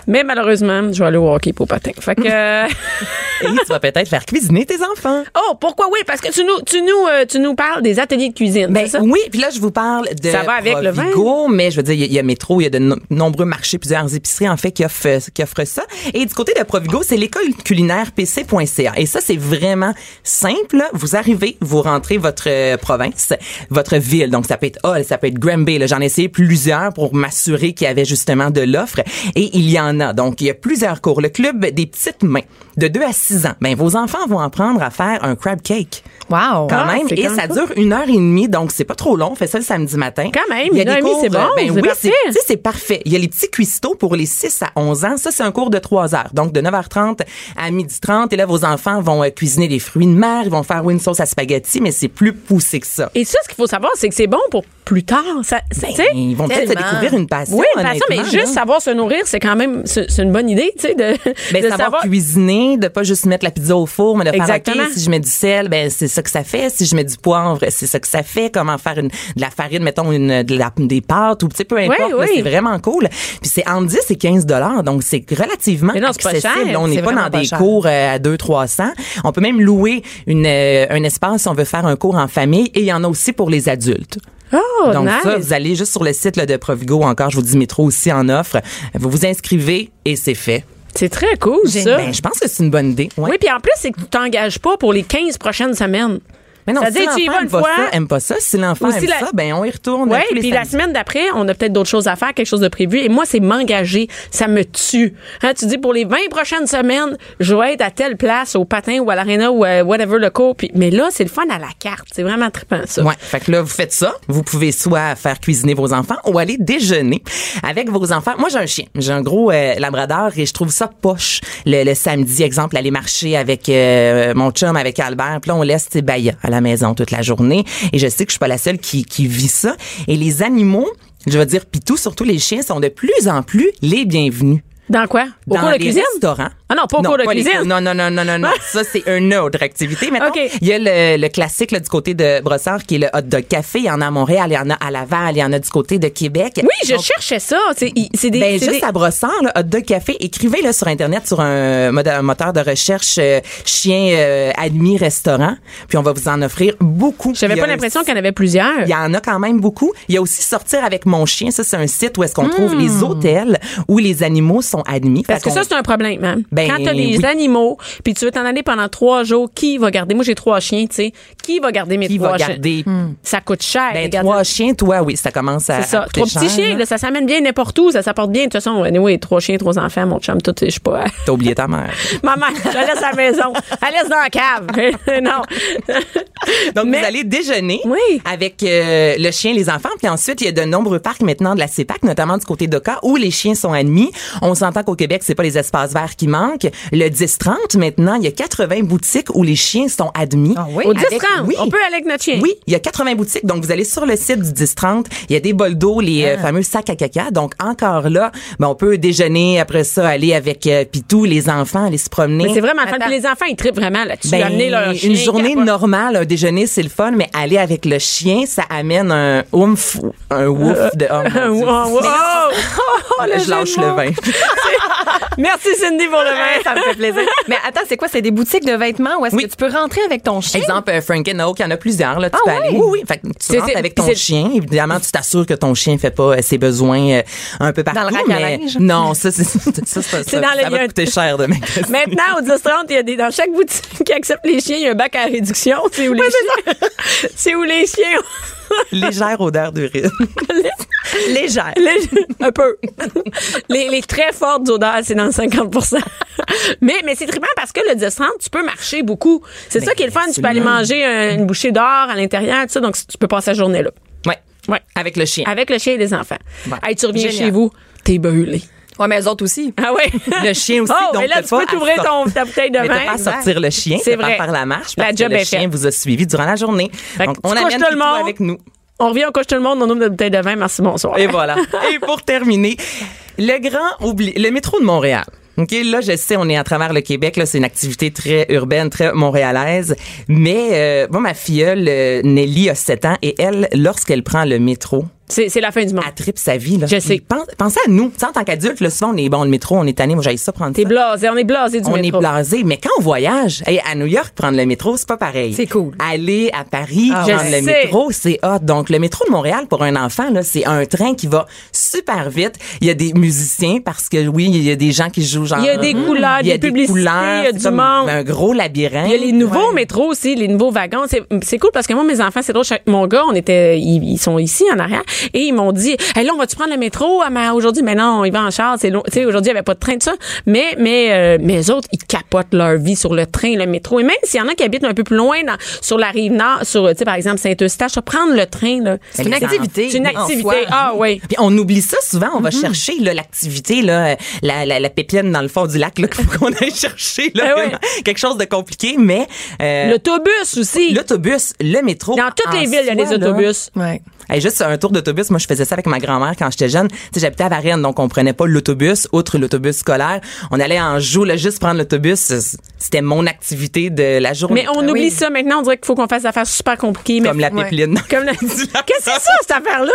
Mais malheureusement, je vais aller au hockey pour patin. Fait que. *laughs* Et tu vas peut-être faire cuisiner tes enfants. oh, pourquoi oui? Parce que tu nous, tu nous, tu nous parles des ateliers de cuisine. Ben ça? oui, puis là je vous parle de Ça va avec le Provigo, mais je veux dire il y, a- il y a métro, il y a de no- nombreux marchés, plusieurs épiceries en fait qui offrent qui offrent ça. Et du côté de Provigo, c'est l'école culinaire pc.ca. Et ça c'est vraiment simple. Vous arrivez, vous rentrez votre euh, province, votre ville. Donc ça peut être Hull, ça peut être Granby. J'en ai essayé plusieurs pour m'assurer qu'il y avait justement de l'offre. Et il y en a. Donc il y a plusieurs cours. Le club des petites mains de 2 à 6 ans. Ben vos enfants vont apprendre à faire un crab cake Wow. quand Ah, même. Et quand ça dure une heure et demie, donc c'est pas trop long. On fait ça le samedi matin. Quand même, Il y a une des c'est bon, euh, Ben c'est oui, c'est parfait. Il y a les petits cuistots pour les 6 à 11 ans. Ça, c'est un cours de 3 heures. Donc, de 9h30 à 12h30. Et là, vos enfants vont euh, cuisiner des fruits de mer. Ils vont faire une sauce à spaghetti, mais c'est plus poussé que ça. Et ça, ce qu'il faut savoir, c'est que c'est bon pour plus tard. Ça, Ben, ils vont peut-être se découvrir une passion. oui, une passion, mais juste là. savoir se nourrir, c'est quand même, c'est une bonne idée, tu sais, de, Ben, de savoir, cuisiner, de pas juste mettre la pizza au four, mais de Exactement. faire, OK, si je mets du sel, ben, c'est ça que ça fait. Si je mets du poivre, c'est ça que ça fait. Comment faire une, de la farine, mettons, une, de la- des pâtes ou, tu sais, peu importe. Oui, oui. C'est vraiment cool. Puis c'est entre 10 et 15 dollars. Donc, c'est relativement non, pas accessible. cher. On n'est pas dans pas des cher. cours euh, à 2 300. On peut même louer une, euh, un espace si on veut faire un cours en famille et il y en a aussi pour les adultes. Oh, Donc nice. ça, vous allez juste sur le site là, de Provigo encore, je vous dis métro aussi en offre. Vous vous inscrivez et c'est fait. C'est très cool, ça. Ben, je pense que c'est une bonne idée. Ouais. Oui, puis en plus, c'est que tu t'engages pas pour les 15 prochaines semaines. Mais non, C'est-à-dire, si tu y l'enfant vas une aime pas fois. ça, aime pas ça. Si l'enfant aime la- ça, ben on y retourne Oui, puis la semaine d'après, on a peut-être d'autres choses à faire, quelque chose de prévu. Et moi, c'est m'engager. Ça me tue. Hein, tu dis, pour les 20 prochaines semaines, je vais être à telle place, au patin ou à l'aréna ou à whatever le cours. Puis, mais là, c'est le fun à la carte. C'est vraiment trippant, ça. Ouais, fait que là vous faites ça, vous pouvez soit faire cuisiner vos enfants ou aller déjeuner avec vos enfants. Moi j'ai un chien, j'ai un gros euh, labrador et je trouve ça poche le, le samedi exemple aller marcher avec euh, mon chum avec Albert, puis là on laisse ses Baya à la maison toute la journée et je sais que je suis pas la seule qui qui vit ça et les animaux je veux dire, pitou, surtout les chiens, sont de plus en plus les bienvenus. Dans quoi? Au dans cours de les cuisine? restaurants. Ah non, pas au cours de les cuisine. cours- non, non, non, non, non, non. *laughs* ça, c'est une autre activité. Maintenant, OK. il y a le, le classique là, du côté de Brossard qui est le hot dog café. Il y en a à Montréal, il y en a à Laval, il y en a du côté de Québec. Oui, je Donc, cherchais ça. C'est des. ben, juste des- à Brossard, là, hot dog café, écrivez là sur internet sur un, un moteur de recherche euh, chien euh, admis restaurant, puis on va vous en offrir beaucoup. J'avais pas l'impression qu'il y en avait plusieurs. il y en a quand même beaucoup. Il y a aussi sortir avec mon chien. Ça, c'est un site où est-ce qu'on trouve les hôtels où les animaux sont admis. Hmm. Parce que ça, c'est un problème, hein. Ben, Quand t'as des oui. animaux, puis tu veux t'en aller pendant trois jours, qui va garder? Moi, j'ai trois chiens, tu sais. Qui va garder mes Qui trois va chiens? garder? Ça coûte cher. Ben, trois chiens, toi, oui, ça commence à. C'est ça. à coûter Trois petits cher, chiens, là. là, ça s'amène bien n'importe où, ça s'apporte bien. De toute façon, anyway, trois chiens, trois enfants, mon chum, tout, je sais pas. *laughs* T'as oublié ta mère. Maman, je la laisse à la maison. Elle laisse dans la cave. *laughs* non. *laughs* Donc, Mais- vous allez déjeuner Oui. avec euh, le chien, les enfants. Puis ensuite, il y a de nombreux parcs maintenant de la CEPAC, notamment du côté d'Oka, où les chiens sont admis. On s'entend qu'au Québec, c'est pas les espaces verts qui manquent. Le 10-30, maintenant, il y a 80 boutiques où les chiens sont admis. Ah oui? Au Avec- 10 oui. on peut aller avec notre chien. Oui, il y a 80 boutiques. Donc, vous allez sur le site du 10-30. Il y a des bols d'eau, les Ah. euh, fameux sacs à caca. Donc, encore là, ben, on peut déjeuner après ça, aller avec euh, Pitou, les enfants, aller se promener. Mais c'est vraiment fun. Les enfants, ils trippent vraiment là-dessus. Ben, Amener leur chien. une journée normale, un déjeuner, c'est le fun, mais aller avec le chien, ça amène un oomph, un ouf de... Oh. Wow, wow. Mais là, Oh, je lâche le vin. *laughs* Merci Cindy pour le vin. ça me fait plaisir. Mais attends, c'est quoi? C'est des boutiques de vêtements où est-ce Oui. que tu peux rentrer avec ton chien? Exemple, euh, Frank and Oak, il y en a plusieurs. Là, tu Ah peux ouais? aller. Oui, oui. Fait que tu C'est- rentres avec ton chien. Évidemment, tu t'assures que ton chien fait pas euh, ses besoins euh, un peu partout. Dans le rack à mais linge? Non, ça, c'est *laughs* ça, ça, ça, C'est dans le- ça va coûter cher de. Maintenant, au 10 30, il y a des, dans chaque boutique *laughs* qui accepte les chiens, il y a un bac à réduction. C'est où les chiens, *laughs* c'est où les chiens, *laughs* Légère odeur d'urine. *laughs* Légère. les- un peu. Les, les très fortes odeurs, c'est dans le 50 Mais, mais c'est trippant parce que le 10 30, tu peux marcher beaucoup. C'est ça qui est le fun. Tu peux aller manger un- une bouchée d'or à l'intérieur, tout ça. Donc, tu peux passer la journée là. Ouais. Ouais. Avec le chien. Avec le chien et les enfants. Ouais. Hey, tu reviens Génial. chez vous, t'es brûlé. Mais eux autres aussi. Ah ouais. *laughs* Le chien aussi, Oh, donc mais là, tu peux t'ouvrir ton, ta bouteille de Mais vin. t'as pas à sortir le chien, C'est pas vrai. faire la marche La parce job que le chien vous a suivi durant la journée. Fait Donc, on amène tout le monde. avec nous. On revient, on couche tout le monde, on ouvre notre bouteille de vin. Merci, bonsoir. Et voilà. *laughs* Et pour terminer, le grand oubli, le métro de Montréal. OK, là, je sais, on est à travers le Québec, là, c'est une activité très urbaine, très montréalaise. Mais, euh, moi, ma filleule, euh, Nelly, a 7 ans, et elle, lorsqu'elle prend le métro, C'est la fin du monde. elle tripe sa vie, là. Je sais. Pense, pensez à nous. Tu sais, en tant qu'adulte, souvent, on est, bon, le métro, on est tanné, moi, j'aille ça prendre T'es blasé, on est blasé du On métro. est blasé, mais quand on voyage, hey, à New York, prendre le métro, c'est pas pareil. C'est cool. Aller à Paris, Ah ouais. prendre le métro, c'est hot. Donc, le métro de Montréal, pour un enfant, là, c'est un train qui va super vite. Il y a des musiciens, parce que oui, il y a des gens qui jouent genre. Il y a des couleurs, il y a des publicités, il y a du monde. Un gros labyrinthe. Il y a les nouveaux métros aussi, les nouveaux wagons. C'est, cool parce que moi, mes enfants, c'est drôle. Mon gars, on était, ils, ils sont ici en arrière et ils m'ont dit, hey, là, on va-tu prendre le métro? Aujourd'hui, mais non, ils vont en char, c'est long. Tu sais, aujourd'hui, il n'y avait pas de train de ça. Mais, mais, euh, mais autres, ils capotent leur vie sur le train, le métro. Et même s'il y en a qui habitent un peu plus loin dans, sur la rive nord, sur, tu sais, par exemple, Saint-Eustache, prendre le train, là. C'est une activité. C'est une activité. soi. Ah, oui. Puis on oublie ça souvent, on va chercher là, l'activité, là, la, la, la pépine dans le fond du lac là, qu'il faut qu'on aille chercher. Là, oui. vraiment, Quelque chose de compliqué, mais euh, L'autobus aussi. l'autobus, le métro. Dans toutes les villes, il y a des autobus. Ouais. Hey, juste un tour d'autobus, moi je faisais ça avec ma grand-mère quand j'étais jeune. Tu sais, j'habitais à Varennes, donc on prenait pas l'autobus, outre l'autobus scolaire. On allait en joue, là, juste prendre l'autobus, c'était mon activité de la journée. Mais on Ah oublie oui. ça maintenant. On dirait qu'il faut qu'on fasse des affaires super compliquées. mais comme la Ouais. pipeline. *laughs* Comme *laughs* le- Qu'est-ce que c'est ça, cette affaire-là?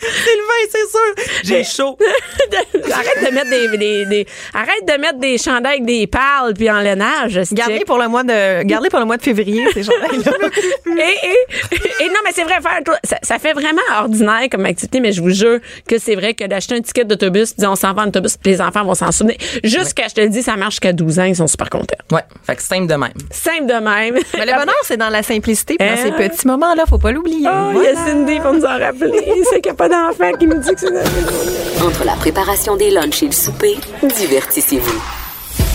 C'est le vin, c'est sûr. J'ai chaud. *laughs* arrête de mettre des, des, des- arrête de mettre des chandails avec des pales puis en lainage. Gardez pour le mois de, gardez pour le mois de février, ces gens-là. et, et, et non, mais c'est vrai, faire, ça, ça fait vraiment ordinaire comme activité, mais je vous jure que c'est vrai que d'acheter un ticket d'autobus, puis on s'en va en autobus, puis les enfants vont s'en souvenir. Jusqu'à, je te le dis, ça marche jusqu'à 12 ans, ils sont super contents. Ouais, fait que simple de même. Simple de même. Mais le bonheur, c'est dans la simplicité, puis dans Hein? ces petits moments-là, faut pas l'oublier. Oh, il y a Cindy pour nous en rappeler. *laughs* C'est qu'il n'y a pas d'enfant qui me dit que c'est Entre la préparation des lunchs et le souper, divertissez-vous.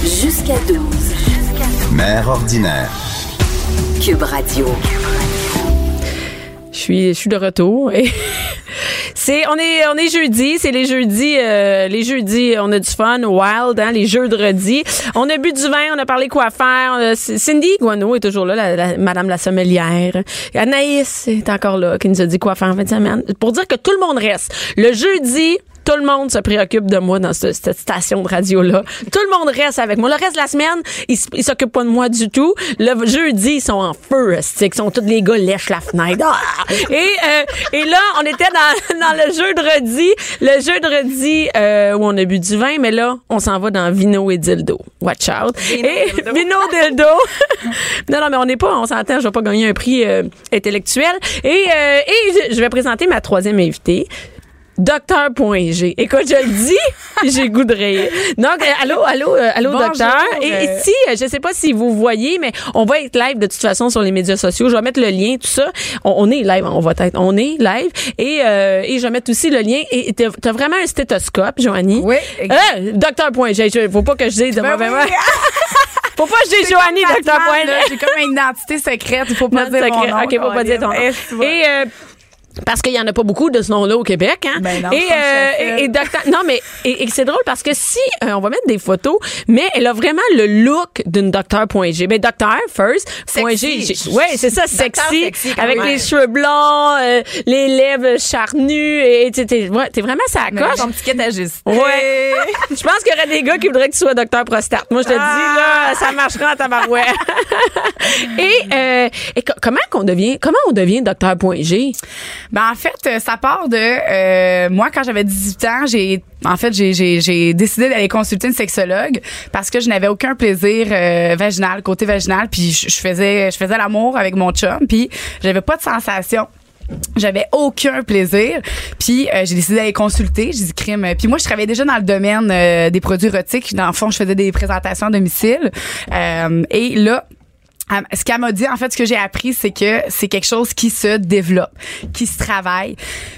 Jusqu'à 12. Mère ordinaire. Cube Radio. Je suis, je suis de retour. Et *laughs* c'est, on est, on est jeudi. C'est les jeudis, euh, les jeudis, on a du fun, wild, hein, les jeux de redis. On a bu du vin, on a parlé quoi faire. A- Cindy Guano est toujours là, la, la- Madame la sommelière. Anaïs est encore là, qui nous a dit quoi faire en fin de semaine. Pour dire que tout le monde reste. Le jeudi, tout le monde se préoccupe de moi dans ce- cette station de radio-là. Tout le monde reste avec moi. Le reste de la semaine, ils ils s'occupent pas de moi du tout. Le jeudi, ils sont en feu. C'est sont tous les gars lèchent la fenêtre. Ah! Et, euh, et là, on était dans, *laughs* dans le jeu de redis. Le jeu de redis euh, où on a bu du vin, mais là, on s'en va dans Vino et Dildo. Watch out. et Vino Dildo. *laughs* non, non, mais on n'est pas, on s'entend, je vais pas gagner un prix euh, intellectuel. Et, euh, et je vais présenter ma troisième invitée. Docteur.g. Écoute, je le dis, *laughs* j'ai goût de rire. Donc, euh, allô, allô, euh, allô, Bonjour, docteur. Et euh, ici, euh, je sais pas si vous voyez, mais on va être live de toute façon sur les médias sociaux. Je vais mettre le lien, tout ça. On, on est live, on va être, on est live. Et, euh, et je vais mettre aussi le lien. Et t'as as vraiment un stéthoscope, Joanie. Oui, Euh, docteur.g. Faut pas que je dise de Ben mauvais oui. *laughs* Faut pas que je dise Joanie, docteur.g. J'ai comme une identité secrète. Il faut pas dire secret. mon nom. OK, faut pas dire ton nom. Et euh, parce qu'il y en a pas beaucoup de ce nom-là au Québec, hein. Ben non, et, euh, ça et, et docteur- non mais et, et c'est drôle parce que si euh, on va mettre des photos, mais elle a vraiment le look d'une docteur.g. Ben docteur first point G. Ouais, c'est ça, sexy, sexy, avec même. les cheveux blonds, euh, les lèvres charnues et t'es ouais, t'es vraiment Mais coche. ton petit ajuste. Ouais. Je pense qu'il y aurait des gars qui voudraient que tu sois docteur prostate. Moi, je te dis, là, ça marchera en tabarouette. *laughs* et, euh, et co- comment qu'on devient, comment on devient docteur.g? Ben en fait, euh, ça part de euh, moi quand j'avais 18 ans, j'ai en fait j'ai décidé d'aller consulter une sexologue parce que je n'avais aucun plaisir euh, vaginal côté vaginal puis je, faisais je faisais l'amour avec mon chum puis j'avais pas de sensation. J'avais aucun plaisir. Puis euh, j'ai décidé d'aller consulter. J'ai dit crime. Puis moi, je travaillais déjà dans le domaine euh, des produits érotiques. Dans le fond, je faisais des présentations à domicile. Euh, et là, ce qu'elle m'a dit, en fait, ce que j'ai appris, c'est que c'est quelque chose qui se développe, qui se travaille.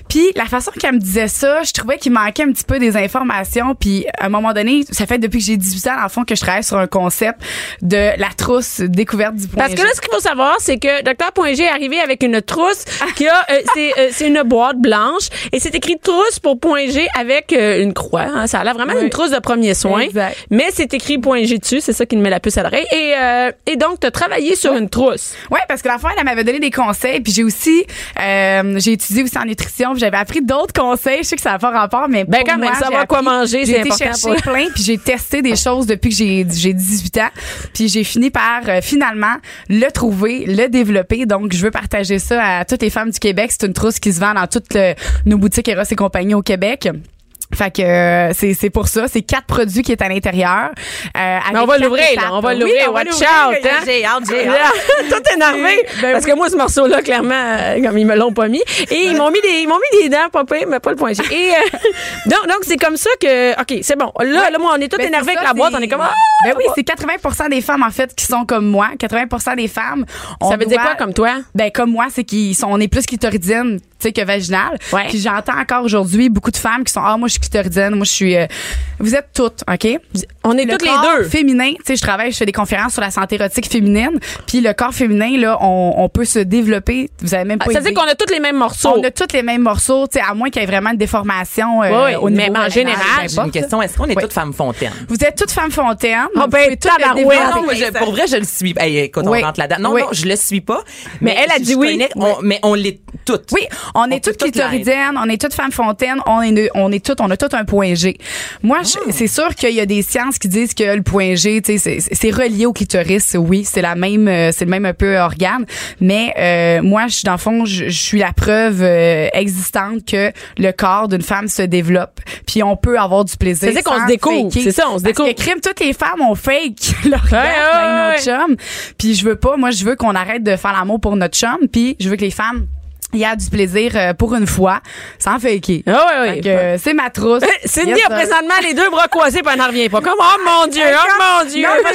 Puis la façon qu'elle me disait ça, je trouvais qu'il manquait un petit peu des informations. Puis à un moment donné, ça fait depuis que j'ai 18 ans, le fond, que je travaille sur un concept de la trousse découverte du point Parce que là, ce qu'il faut savoir, c'est que Dr. Point G est arrivé avec une trousse qui a, euh, *laughs* c'est, euh, c'est une boîte blanche et c'est écrit trousse pour Point G avec euh, une croix. hein. Ça a l'air vraiment Oui. une trousse de premier soin. Exact. Mais c'est écrit Point G dessus, c'est ça qui me met la puce à l'oreille. Et, euh, et donc, tu as travaillé sur une trousse. Ouais, parce que la fois, elle m'avait donné des conseils, puis j'ai aussi, euh, j'ai étudié aussi en nutrition, puis j'avais appris d'autres conseils. Je sais que ça n'a pas rapport, mais Ben, pour quand même, moi, savoir j'ai quoi manger, j'ai c'est important chercher pour- plein, puis j'ai testé des choses depuis que j'ai j'ai 18 ans, puis j'ai fini par euh, finalement le trouver, le développer. Donc, je veux partager ça à toutes les femmes du Québec. C'est une trousse qui se vend dans toutes le- nos boutiques Eros et compagnie au Québec. Fait que euh, c'est c'est pour ça, c'est quatre produits qui est à l'intérieur. Euh, on va l'ouvrir, là. On va l'ouvrir. Watch out, hein? J'ai hâte, j'ai hâte. *laughs* Tout énervé. *laughs* Ben parce que moi, ce morceau-là, clairement, euh, comme ils me l'ont pas mis. Et ils m'ont mis des, ils m'ont mis des dents, pire, mais pas le point G. Et, euh, *laughs* donc, donc, c'est comme ça que, OK, c'est bon. Là, là, moi, on est tous Ben, énervés c'est avec la boîte. On est comme, ah! Ben oui, c'est 80% des femmes, en fait, qui sont comme moi. 80% des femmes. on Ça veut dire quoi comme toi? Ben, comme moi, c'est qu'ils sont, on est plus sais, que vaginale. Ouais. Puis j'entends encore aujourd'hui beaucoup de femmes qui sont, ah, moi, je suis clitoridienne, moi, je suis, euh, vous êtes toutes, OK? On est Le toutes les corps deux. féminin, tu sais, je travaille, je fais des conférences sur la santé érotique féminine. Puis le corps féminin, là, on, on peut se développer. Vous avez même pas Ah, Ça veut dire qu'on a tous les mêmes morceaux. On a tous les mêmes morceaux, tu sais, à moins qu'il y ait vraiment une déformation euh, Oui, au niveau mais en général, J'ai une question. Est-ce qu'on est Oui. toutes femmes fontaines? Vous êtes toutes femmes fontaines. Vous ben, pour vrai, je le suis. Hey, écoute, Oui. on rentre là-dedans. Non, Oui. non, je le suis pas. Mais elle a dit oui. connais- on- mais on l'est toutes. Oui, on, est toutes clitoridiennes, on est toutes femmes fontaines, on est, on est toutes, on a tout un point G. Moi, Ah. c'est sûr qu'il y a des sciences qui disent que le point G, c'est- c'est relié au clitoris. Oui, c'est la même, euh, c'est le même un peu organe. Mais euh, moi, je, dans le fond, je, je suis la preuve euh, existante que le corps d'une femme se développe, puis on peut avoir du plaisir. C'est-à-dire qu'on sans se découvre. C'est ça, on se Parce découvre. que crime, toutes les femmes ont fake *laughs* leur avec ouais, notre chum. Puis je veux pas, moi, je veux qu'on arrête de faire l'amour pour notre chum, puis je veux que les femmes il y a du plaisir euh, pour une fois, sans faker. Ah oui, oui. Euh, c'est ma trousse. *laughs* Cindy Yes, a présentement les deux bras croisés puis elle n'en revient pas. Comme, oh mon Dieu, oh mon Dieu. Non, je vais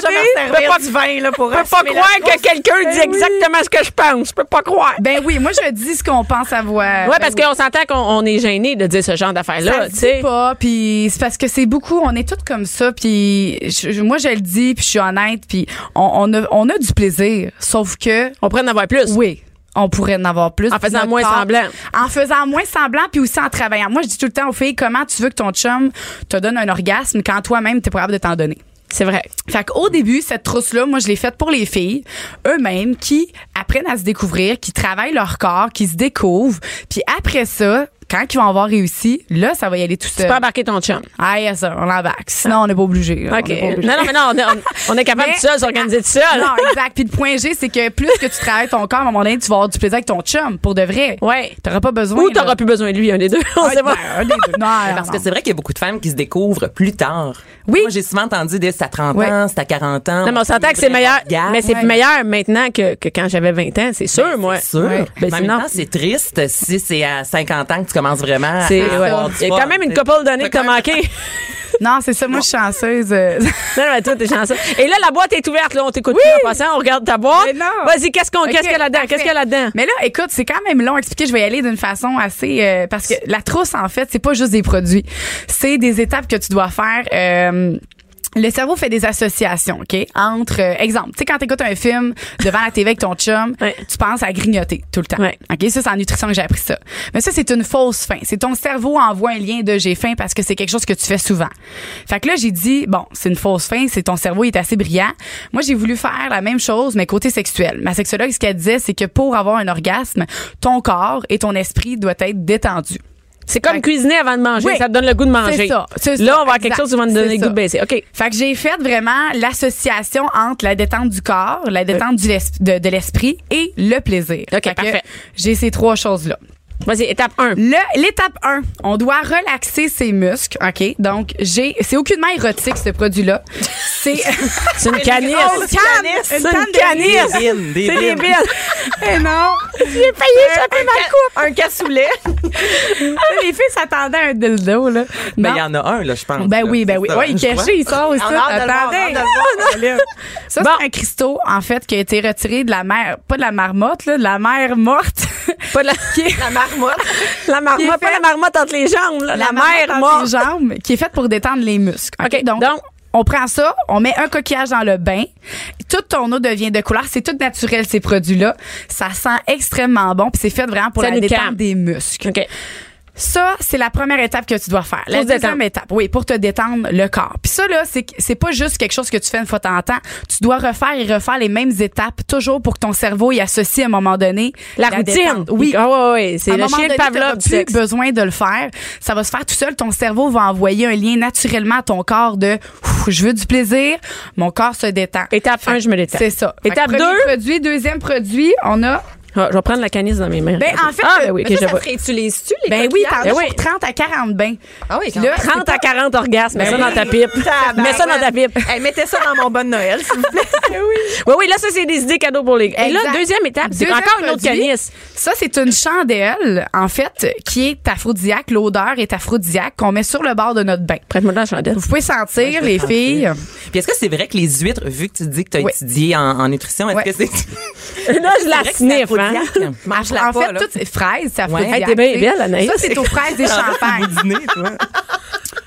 peux pas, du vin, là, pour je peux pas croire que quelqu'un dit Ben oui. exactement ce que je pense. Je peux pas croire. Ben oui, moi je dis ce qu'on pense avoir. Ouais, parce qu'on s'entend qu'on on est gêné de dire ce genre d'affaires-là, tu sais. dit pas, puis c'est parce que c'est beaucoup, on est toutes comme ça, puis moi je le dis, puis je suis honnête, puis on, on, a, on a du plaisir, sauf que On pourrait en avoir plus. oui, on pourrait en avoir plus. En faisant moins semblant. En faisant moins semblant, puis aussi en travaillant. Moi je dis tout le temps aux filles, comment tu veux que ton chum te donne un orgasme quand toi-même t'es pas capable de t'en donner? C'est vrai. Fait qu'au début, cette trousse-là, moi, je l'ai faite pour les filles, eux-mêmes, qui apprennent à se découvrir, qui travaillent leur corps, qui se découvrent. Puis après ça, quand ils vont avoir réussi, là, ça va y aller tout Tu seul. peux embarquer ton chum. Ah, yes, sir, on l'embarque. Sinon, on n'est pas obligé. là. OK. On est pas obligé. Non, non, mais non, on est, on- on est capable Mais- tout seul, s'organiser tout seul. Non, exact. Puis le point G, c'est que plus que tu travailles ton corps, à un moment donné, tu vas avoir du plaisir avec ton chum, pour de vrai. Ouais. T'auras pas besoin. Ou t'auras plus besoin de lui, un des deux. On sait pas. Ben, un des deux. Non, *laughs* Parce non, que c'est vrai qu'il y a beaucoup de femmes qui se découvrent plus tard. Oui. Moi, j'ai souvent entendu dire c'est à 30 Ouais. ans, c'est à 40 ans. Non, mais on s'entend que c'est meilleur. Mais c'est Ouais. meilleur maintenant que, que quand j'avais 20 ans, c'est sûr, moi. C'est sûr. Ben, Mais en sinon- même temps, c'est triste si c'est à 50 ans que tu commences vraiment à avoir du Il y a quand même une couple d'années que t'as manqué. *laughs* Non, c'est ça. Moi, je suis chanceuse. euh. Non, mais toi, t'es chanceux. Et là, la boîte est ouverte, là. On t'écoute plus en passant. On regarde ta boîte. Vas-y, qu'est-ce qu'on, qu'est-ce qu'il y a là-dedans? Qu'est-ce qu'il y a là-dedans? Mais là, écoute, c'est quand même long à expliquer. Je vais y aller d'une façon assez euh, parce que la trousse, en fait, c'est pas juste des produits. C'est des étapes que tu dois faire. euh, le cerveau fait des associations, OK? Entre, euh, exemple, tu sais, quand tu écoutes un film devant la TV avec ton chum, Ouais. tu penses à grignoter tout le temps. Ouais. OK? Ça, c'est en nutrition que j'ai appris ça. Mais ça, c'est une fausse faim. C'est ton cerveau envoie un lien de j'ai faim parce que c'est quelque chose que tu fais souvent. Fait que là, j'ai dit, bon, c'est une fausse faim, c'est ton cerveau il est assez brillant. Moi, j'ai voulu faire la même chose, mais côté sexuel. Ma sexologue, ce qu'elle disait, c'est que pour avoir un orgasme, ton corps et ton esprit doivent être détendus. C'est comme Fait- cuisiner avant de manger. Oui. Ça te donne le goût de manger. C'est ça, Là, on va avoir quelque chose qui va nous donner le goût de baisser. OK. Fait que j'ai fait vraiment l'association entre la détente du corps, la détente du l'es- de, de l'esprit et le plaisir. OK, Fait parfait. J'ai ces trois choses-là. Vas-y, étape 1. Le- L'étape 1, on doit relaxer ses muscles, OK? Donc, j'ai c'est aucunement érotique, ce produit-là. C'est *laughs* *laughs* une canisse. Oh, une! C'est Une canne canisse. C'est des billes. Eh *laughs* non! J'ai failli échapper ma coupe. Un cassoulet. Les filles s'attendaient à un dildo, là. Ben, il y en a un, là, je pense. Ben oui, ben oui. Ouais, il caché, il sort aussi. Attendez. Ça, c'est un cristaux, en fait, qui a été retiré de la mer, pas de la marmotte, là, de la mer morte. Pas la, La marmotte. *laughs* la marmotte, pas la marmotte entre les jambes, là. La, mère marmotte morte. entre les jambes, qui est faite pour détendre les muscles. OK? Donc, donc- on prend ça, on met un coquillage dans le bain. Toute ton eau devient de couleur. C'est tout naturel, ces produits-là. Ça sent extrêmement bon. Puis c'est fait vraiment pour Ça la détente des muscles. OK. Ça, c'est la première étape que tu dois faire. La deuxième détendre. étape, oui, pour te détendre le corps. Puis ça, là, c'est c'est pas juste quelque chose que tu fais une fois de temps en temps. Tu dois refaire et refaire les mêmes étapes, toujours pour que ton cerveau y associe à un moment donné La, routine. détente. Oui. Ah ouais, ouais. C'est À le chien de Pavlov du plus besoin de le faire. Ça va se faire tout seul. Ton cerveau va envoyer un lien naturellement à ton corps de je veux du plaisir, mon corps se détend. Étape 1, je me détends. C'est ça. Étape premier 2. produit, deuxième produit, on a Ah, je vais prendre la canisse dans mes mains. Ben, en fait, ah, le- ben oui, Mais ok, ça, je ça vois. te réutilises-tu, les ben oui, t'en coquillages? as oui. pour 30 à 40 bains. Ah oui, quand Là, même. 30 à 40 orgasmes, mets ça Ben dans ta pipe. Mets ça dans ta pipe. *laughs* Hey, mettez ça dans mon bon Noël, s'il vous plaît. *laughs* Oui, oui, là, ça, c'est des idées cadeaux pour les gars. Et là, deuxième étape, c'est encore une autre canisse. Ça, c'est une chandelle, en fait, qui est aphrodisiaque. L'odeur est aphrodisiaque qu'on met sur le bord de notre bain. Prête-moi de la chandelle. Vous pouvez sentir, les filles. Puis est-ce que c'est vrai que les huîtres, vu que tu dis que tu as Oui. étudié en, en nutrition, est-ce que c'est. *laughs* Là, je la sniffe, hein. Marche-la en pas, fait, là. toutes ces fraises, c'est aphrodisiaque. Hey, t'es bien belle, Anaïs. Ça, c'est aux fraises des *laughs* champagnes. dîner, toi. *laughs*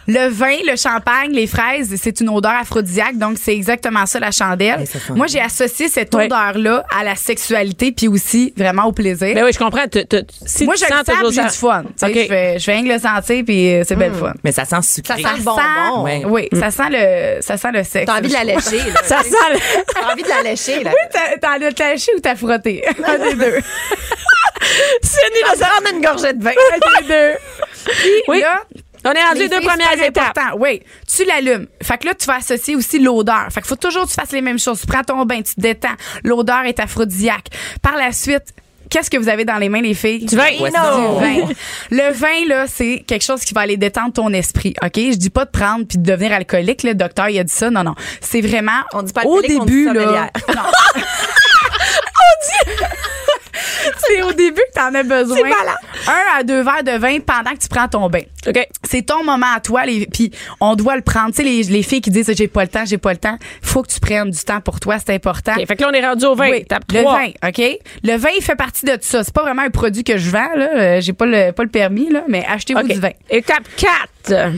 Le vin, le champagne, les fraises, c'est une odeur aphrodisiaque, donc c'est exactement ça la chandelle. Ouais, ça Moi, j'ai associé cette Ouais. odeur-là à la sexualité, puis aussi vraiment au plaisir. Ben oui, je comprends. Tu- tu- Si Moi, tu je le sens, sens, puis d'autres j'ai du fun. Je vais, je vais rien que le sentir, puis euh, c'est belle fun. Mais ça sent sucré. Ça sent le bonbon. Ouais. Oui, ça sent le, ça sent le sexe. T'as envie de la lécher, là. Ça *laughs* sent le- T'as envie de la lécher, là. T'as t'as le lâché ou t'as frotté? Deux. Là, ça Prendre une gorgée de vin. Des deux. Puis *laughs* Oui. là, On est rendu les les deux premières étapes. important. Oui, tu l'allumes. Fait que là, tu vas associer aussi l'odeur. Fait qu'il faut toujours que tu fasses les mêmes choses. Tu prends ton bain, tu te détends. L'odeur est aphrodisiaque. Par la suite, qu'est-ce que vous avez dans les mains, les filles? Du vin. Ouais, Du vin. Le vin, là, c'est quelque chose qui va aller détendre ton esprit, OK? Je dis pas de prendre puis de devenir alcoolique. Le docteur, il a dit ça. Non, non. C'est vraiment On dit pas au alcoolique, on dit début, là. sommelière. *laughs* Non. *laughs* *laughs* C'est au début que t'en as besoin. Un à deux verres de vin pendant que tu prends ton bain. OK. C'est ton moment à toi, les, puis on doit le prendre. Tu sais, les, les filles qui disent j'ai pas le temps, j'ai pas le temps, faut que tu prennes du temps pour toi, c'est important. OK, Fait que là, on est rendu au vin. Oui, Étape le 3. vin, OK? Le vin, il fait partie de ça. C'est pas vraiment un produit que je vends, là. Euh, J'ai pas le, pas le permis, là, mais achetez-vous du vin. Étape 4.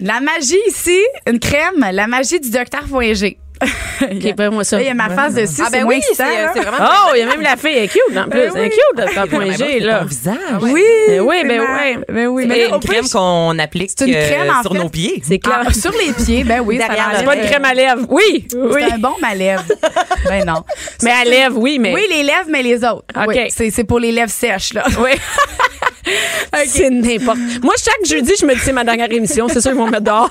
La magie ici, une crème, la magie du docteur Voyager. *laughs* OK, ben, moi ça. Là, il y a ma face dessus, Ah, ben oui, c'est vraiment. Oh, il y a même la fille, elle est cute en plus. Ben Elle est cute, le point G, là. visage. Oui, Ben oui, ben c'est ma- oui. Ben oui. Mais une crème qu'on applique euh, sur fait. nos pieds. C'est clair. Ah, sur les pieds, ben oui. C'est pas une crème à lèvres. Oui, oui. C'est un bon à lèvres. *laughs* ben non. Mais à lèvres, oui, mais. Oui, les lèvres, mais les autres. OK. C'est pour les lèvres sèches, là. Oui. *laughs* C'est n'importe. Moi, chaque jeudi, je me dis c'est ma dernière émission. C'est sûr, ils vont me mettre dehors.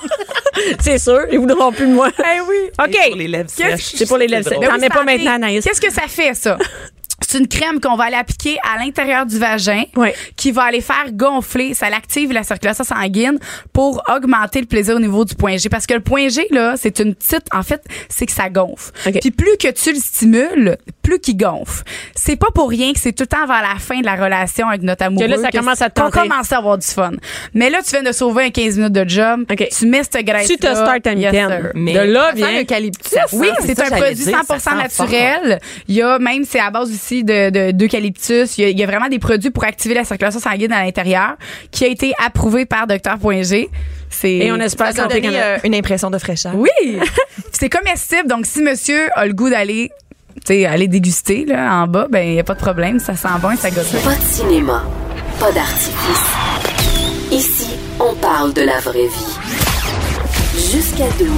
*laughs* c'est sûr. Ils voudront plus de moi. Eh oui. OK. Pour les lèvres sèches. C'est pour les lèvres C'est sèches. T'en mets pas maintenant, Anaïs. Qu'est-ce que ça fait, ça? *laughs* C'est une crème qu'on va aller appliquer à l'intérieur du vagin Oui. qui va aller faire gonfler, ça l'active la circulation sanguine pour augmenter le plaisir au niveau du point G. Parce que le point G, là, c'est une petite, en fait, c'est que ça gonfle. OK. Puis plus que tu le stimules, plus qu'il gonfle. C'est pas pour rien que c'est tout le temps vers la fin de la relation avec notre amoureux. Que là, ça commence à te qu'on commence à avoir du fun. Mais là, tu viens de sauver un 15 minutes de job. OK. Tu mets cette graisse Tu te start à mitaine. Mais De là vient. l'eucalyptus. oui, c'est un produit dire, 100% ça sent naturel. Il y a même, c'est à base aussi de, de, d'eucalyptus. Il y, a, il y a vraiment des produits pour activer la circulation sanguine à l'intérieur qui a été approuvé par. C'est, Et on espère Ça Canada. euh, une impression de fraîcheur. Oui! *laughs* c'est comestible. Donc, si monsieur a le goût d'aller, tu sais, aller déguster, là, en bas, ben, il n'y a pas de problème. Ça sent bon et ça goûte. Pas de cinéma, pas d'artifice. Ici, on parle de la vraie vie. Jusqu'à 12.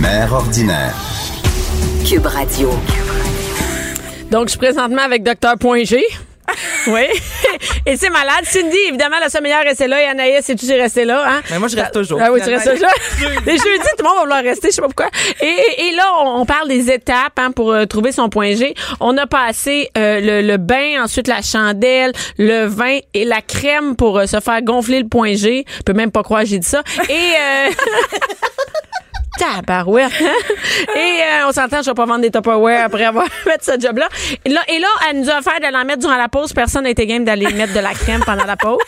Mère ordinaire. Cube Radio. Donc, je suis présentement avec Dr. Point G. *laughs* Oui. *laughs* Et c'est malade. Cindy, évidemment, la sommeillère est restée là et Anaïs est aussi restée là. Hein? Mais moi, je reste toujours. Ah oui, tu restes toujours. *laughs* Les jeudis, tout le monde va vouloir rester, je sais pas pourquoi. Et, et là, on, on parle des étapes hein, pour euh, trouver son point G. On a passé euh, le, le bain, ensuite la chandelle, le vin et la crème pour euh, se faire gonfler le point G. Je peux même pas croire que j'ai dit ça. Et... Tabarouette. *laughs* et euh, on s'entend, je vais pas vendre des Tupperware après avoir *laughs* fait ce job-là. Et là, et là, elle nous a offert de l'en mettre durant la pause. Personne n'a été game d'aller mettre de la crème pendant la pause.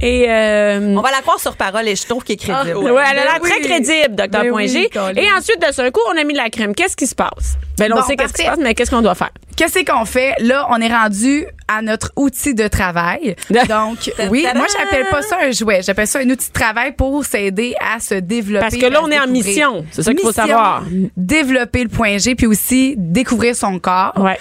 Et euh, On va la croire sur parole et je trouve qu'il est crédible. Ouais, elle a l'air Ben très crédible, Ben Point oui, G. Et ensuite, de ce coup, on a mis de la crème. Qu'est-ce qui se passe? Ben, là, on Bon, sait qu'est-ce qui se passe, mais qu'est-ce qu'on doit faire? Qu'est-ce qu'on fait? Là, on est rendu à notre outil de travail. *laughs* Donc, oui, moi, j'appelle pas ça un jouet. J'appelle ça un outil de travail pour s'aider à se développer. Parce que là, on est en découvrir. Mission. C'est ça qu'il faut savoir. Développer le point G, puis aussi découvrir son corps. Ouais.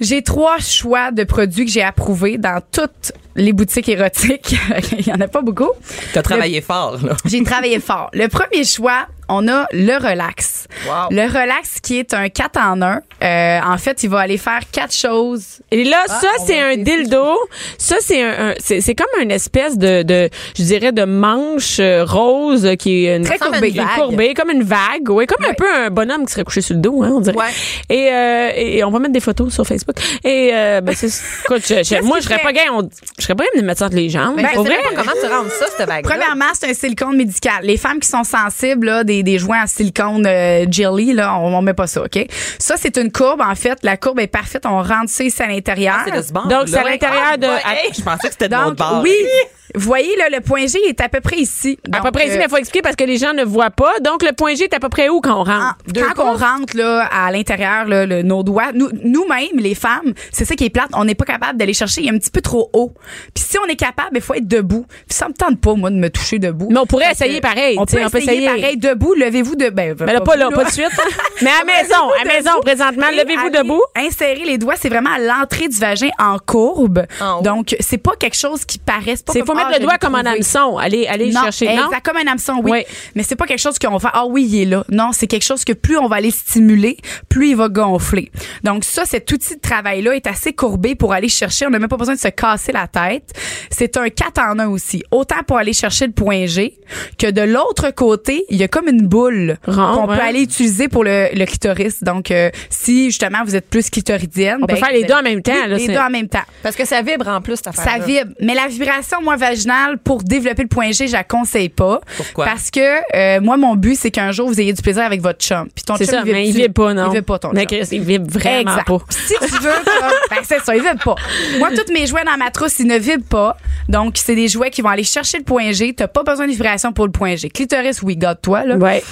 J'ai trois choix de produits que j'ai approuvés dans toutes les boutiques érotiques. *laughs* Il y en a pas beaucoup. T'as travaillé fort, là. J'ai travaillé fort. Le premier choix, on a le relax. Wow. Le relax qui est un 4 en 1. Euh, en fait, il va aller faire quatre choses. Et là, ça, on c'est un dildo. Ça, c'est un, un- c'est, c'est comme une espèce de, de, je dirais, de manche euh, rose euh, qui est une, Très courbée. une courbée, comme une vague. Ouais, comme un peu un bonhomme qui serait couché sur le dos, hein, on dirait. Ouais. Et, euh, et on va mettre des photos sur Facebook. Et, euh, ben, c'est, écoute, je- je- moi, je serais pas game, on- je serais pas game de mettre ça entre les jambes. Ben, vrai. pas comment tu rends ça, cette bague Premièrement, c'est un silicone médical. Les femmes qui sont sensibles, là, des, des joints en silicone euh, jelly, là, on, on met pas ça, OK? Ça, c'est une courbe, en fait. La courbe est parfaite. On rentre ça ici à l'intérieur. C'est de ce bord. Donc, c'est à là. l'intérieur de, Ouais, hey, je pensais que c'était de l'autre Donc, bord. oui. *laughs* Vous voyez, là, le point G est à peu près ici. à peu près ici, euh, mais il faut expliquer parce que les gens ne voient pas. Donc, le point G est à peu près où quand on rentre? Ah, quand on rentre là à l'intérieur là, le- nos doigts nous nous-mêmes les femmes c'est ça qui est plate on n'est pas capable d'aller chercher il est un petit peu trop haut puis si on est capable il faut être debout puis ça me tente pas moi de me toucher debout Mais on pourrait Fait que, essayer pareil, on tu sais, peut, on peut essayer, essayer. pareil debout levez-vous de ben, Mais là, pas là, pas de suite. *laughs* Mais à maison, à maison, présentement, levez-vous allez debout. Insérer les doigts, c'est vraiment à l'entrée du vagin en courbe. En haut. Donc, c'est pas quelque chose qui paraît. Pas C'est comme, faut mettre ah, le je doigt comme un hameçon. Allez, allez non, chercher. Non? exact, comme un hameçon, oui. Oui. Mais c'est pas quelque chose qu'on va faire, ah oui, il est là. Non, c'est quelque chose que plus on va aller stimuler, plus il va gonfler. Donc ça, cet outil de travail-là est assez courbé pour aller chercher. On n'a même pas besoin de se casser la tête. C'est un 4 en 1 aussi. Autant pour aller chercher le point G que de l'autre côté, il y a comme une boule qu'on ouais. peut aller utiliser pour le, le clitoris. Donc, euh, si justement vous êtes plus clitoridienne, On peut ben, faire les deux en même temps, Oui, là, les deux en même temps. Parce que ça vibre en plus, cette affaire Ça vibre. Mais la vibration, moi, vaginale, pour développer le point G, je la conseille pas. Pourquoi? Parce que, euh, moi, mon but, c'est qu'un jour, vous ayez du plaisir avec votre chum. Puis ton C'est chum, ça, mais il vibre pas, non. Il vibre pas, ton Mais chum. Il vibre vraiment Exact. pas. Si tu veux, *laughs* ben c'est ça, ils vibrent pas. Moi, tous mes jouets dans ma trousse, ils ne vibrent pas. Donc, c'est des jouets qui vont aller chercher le point G. T'as pas besoin de vibration pour le point G. Clitoris, oui, garde-toi, là. Ouais.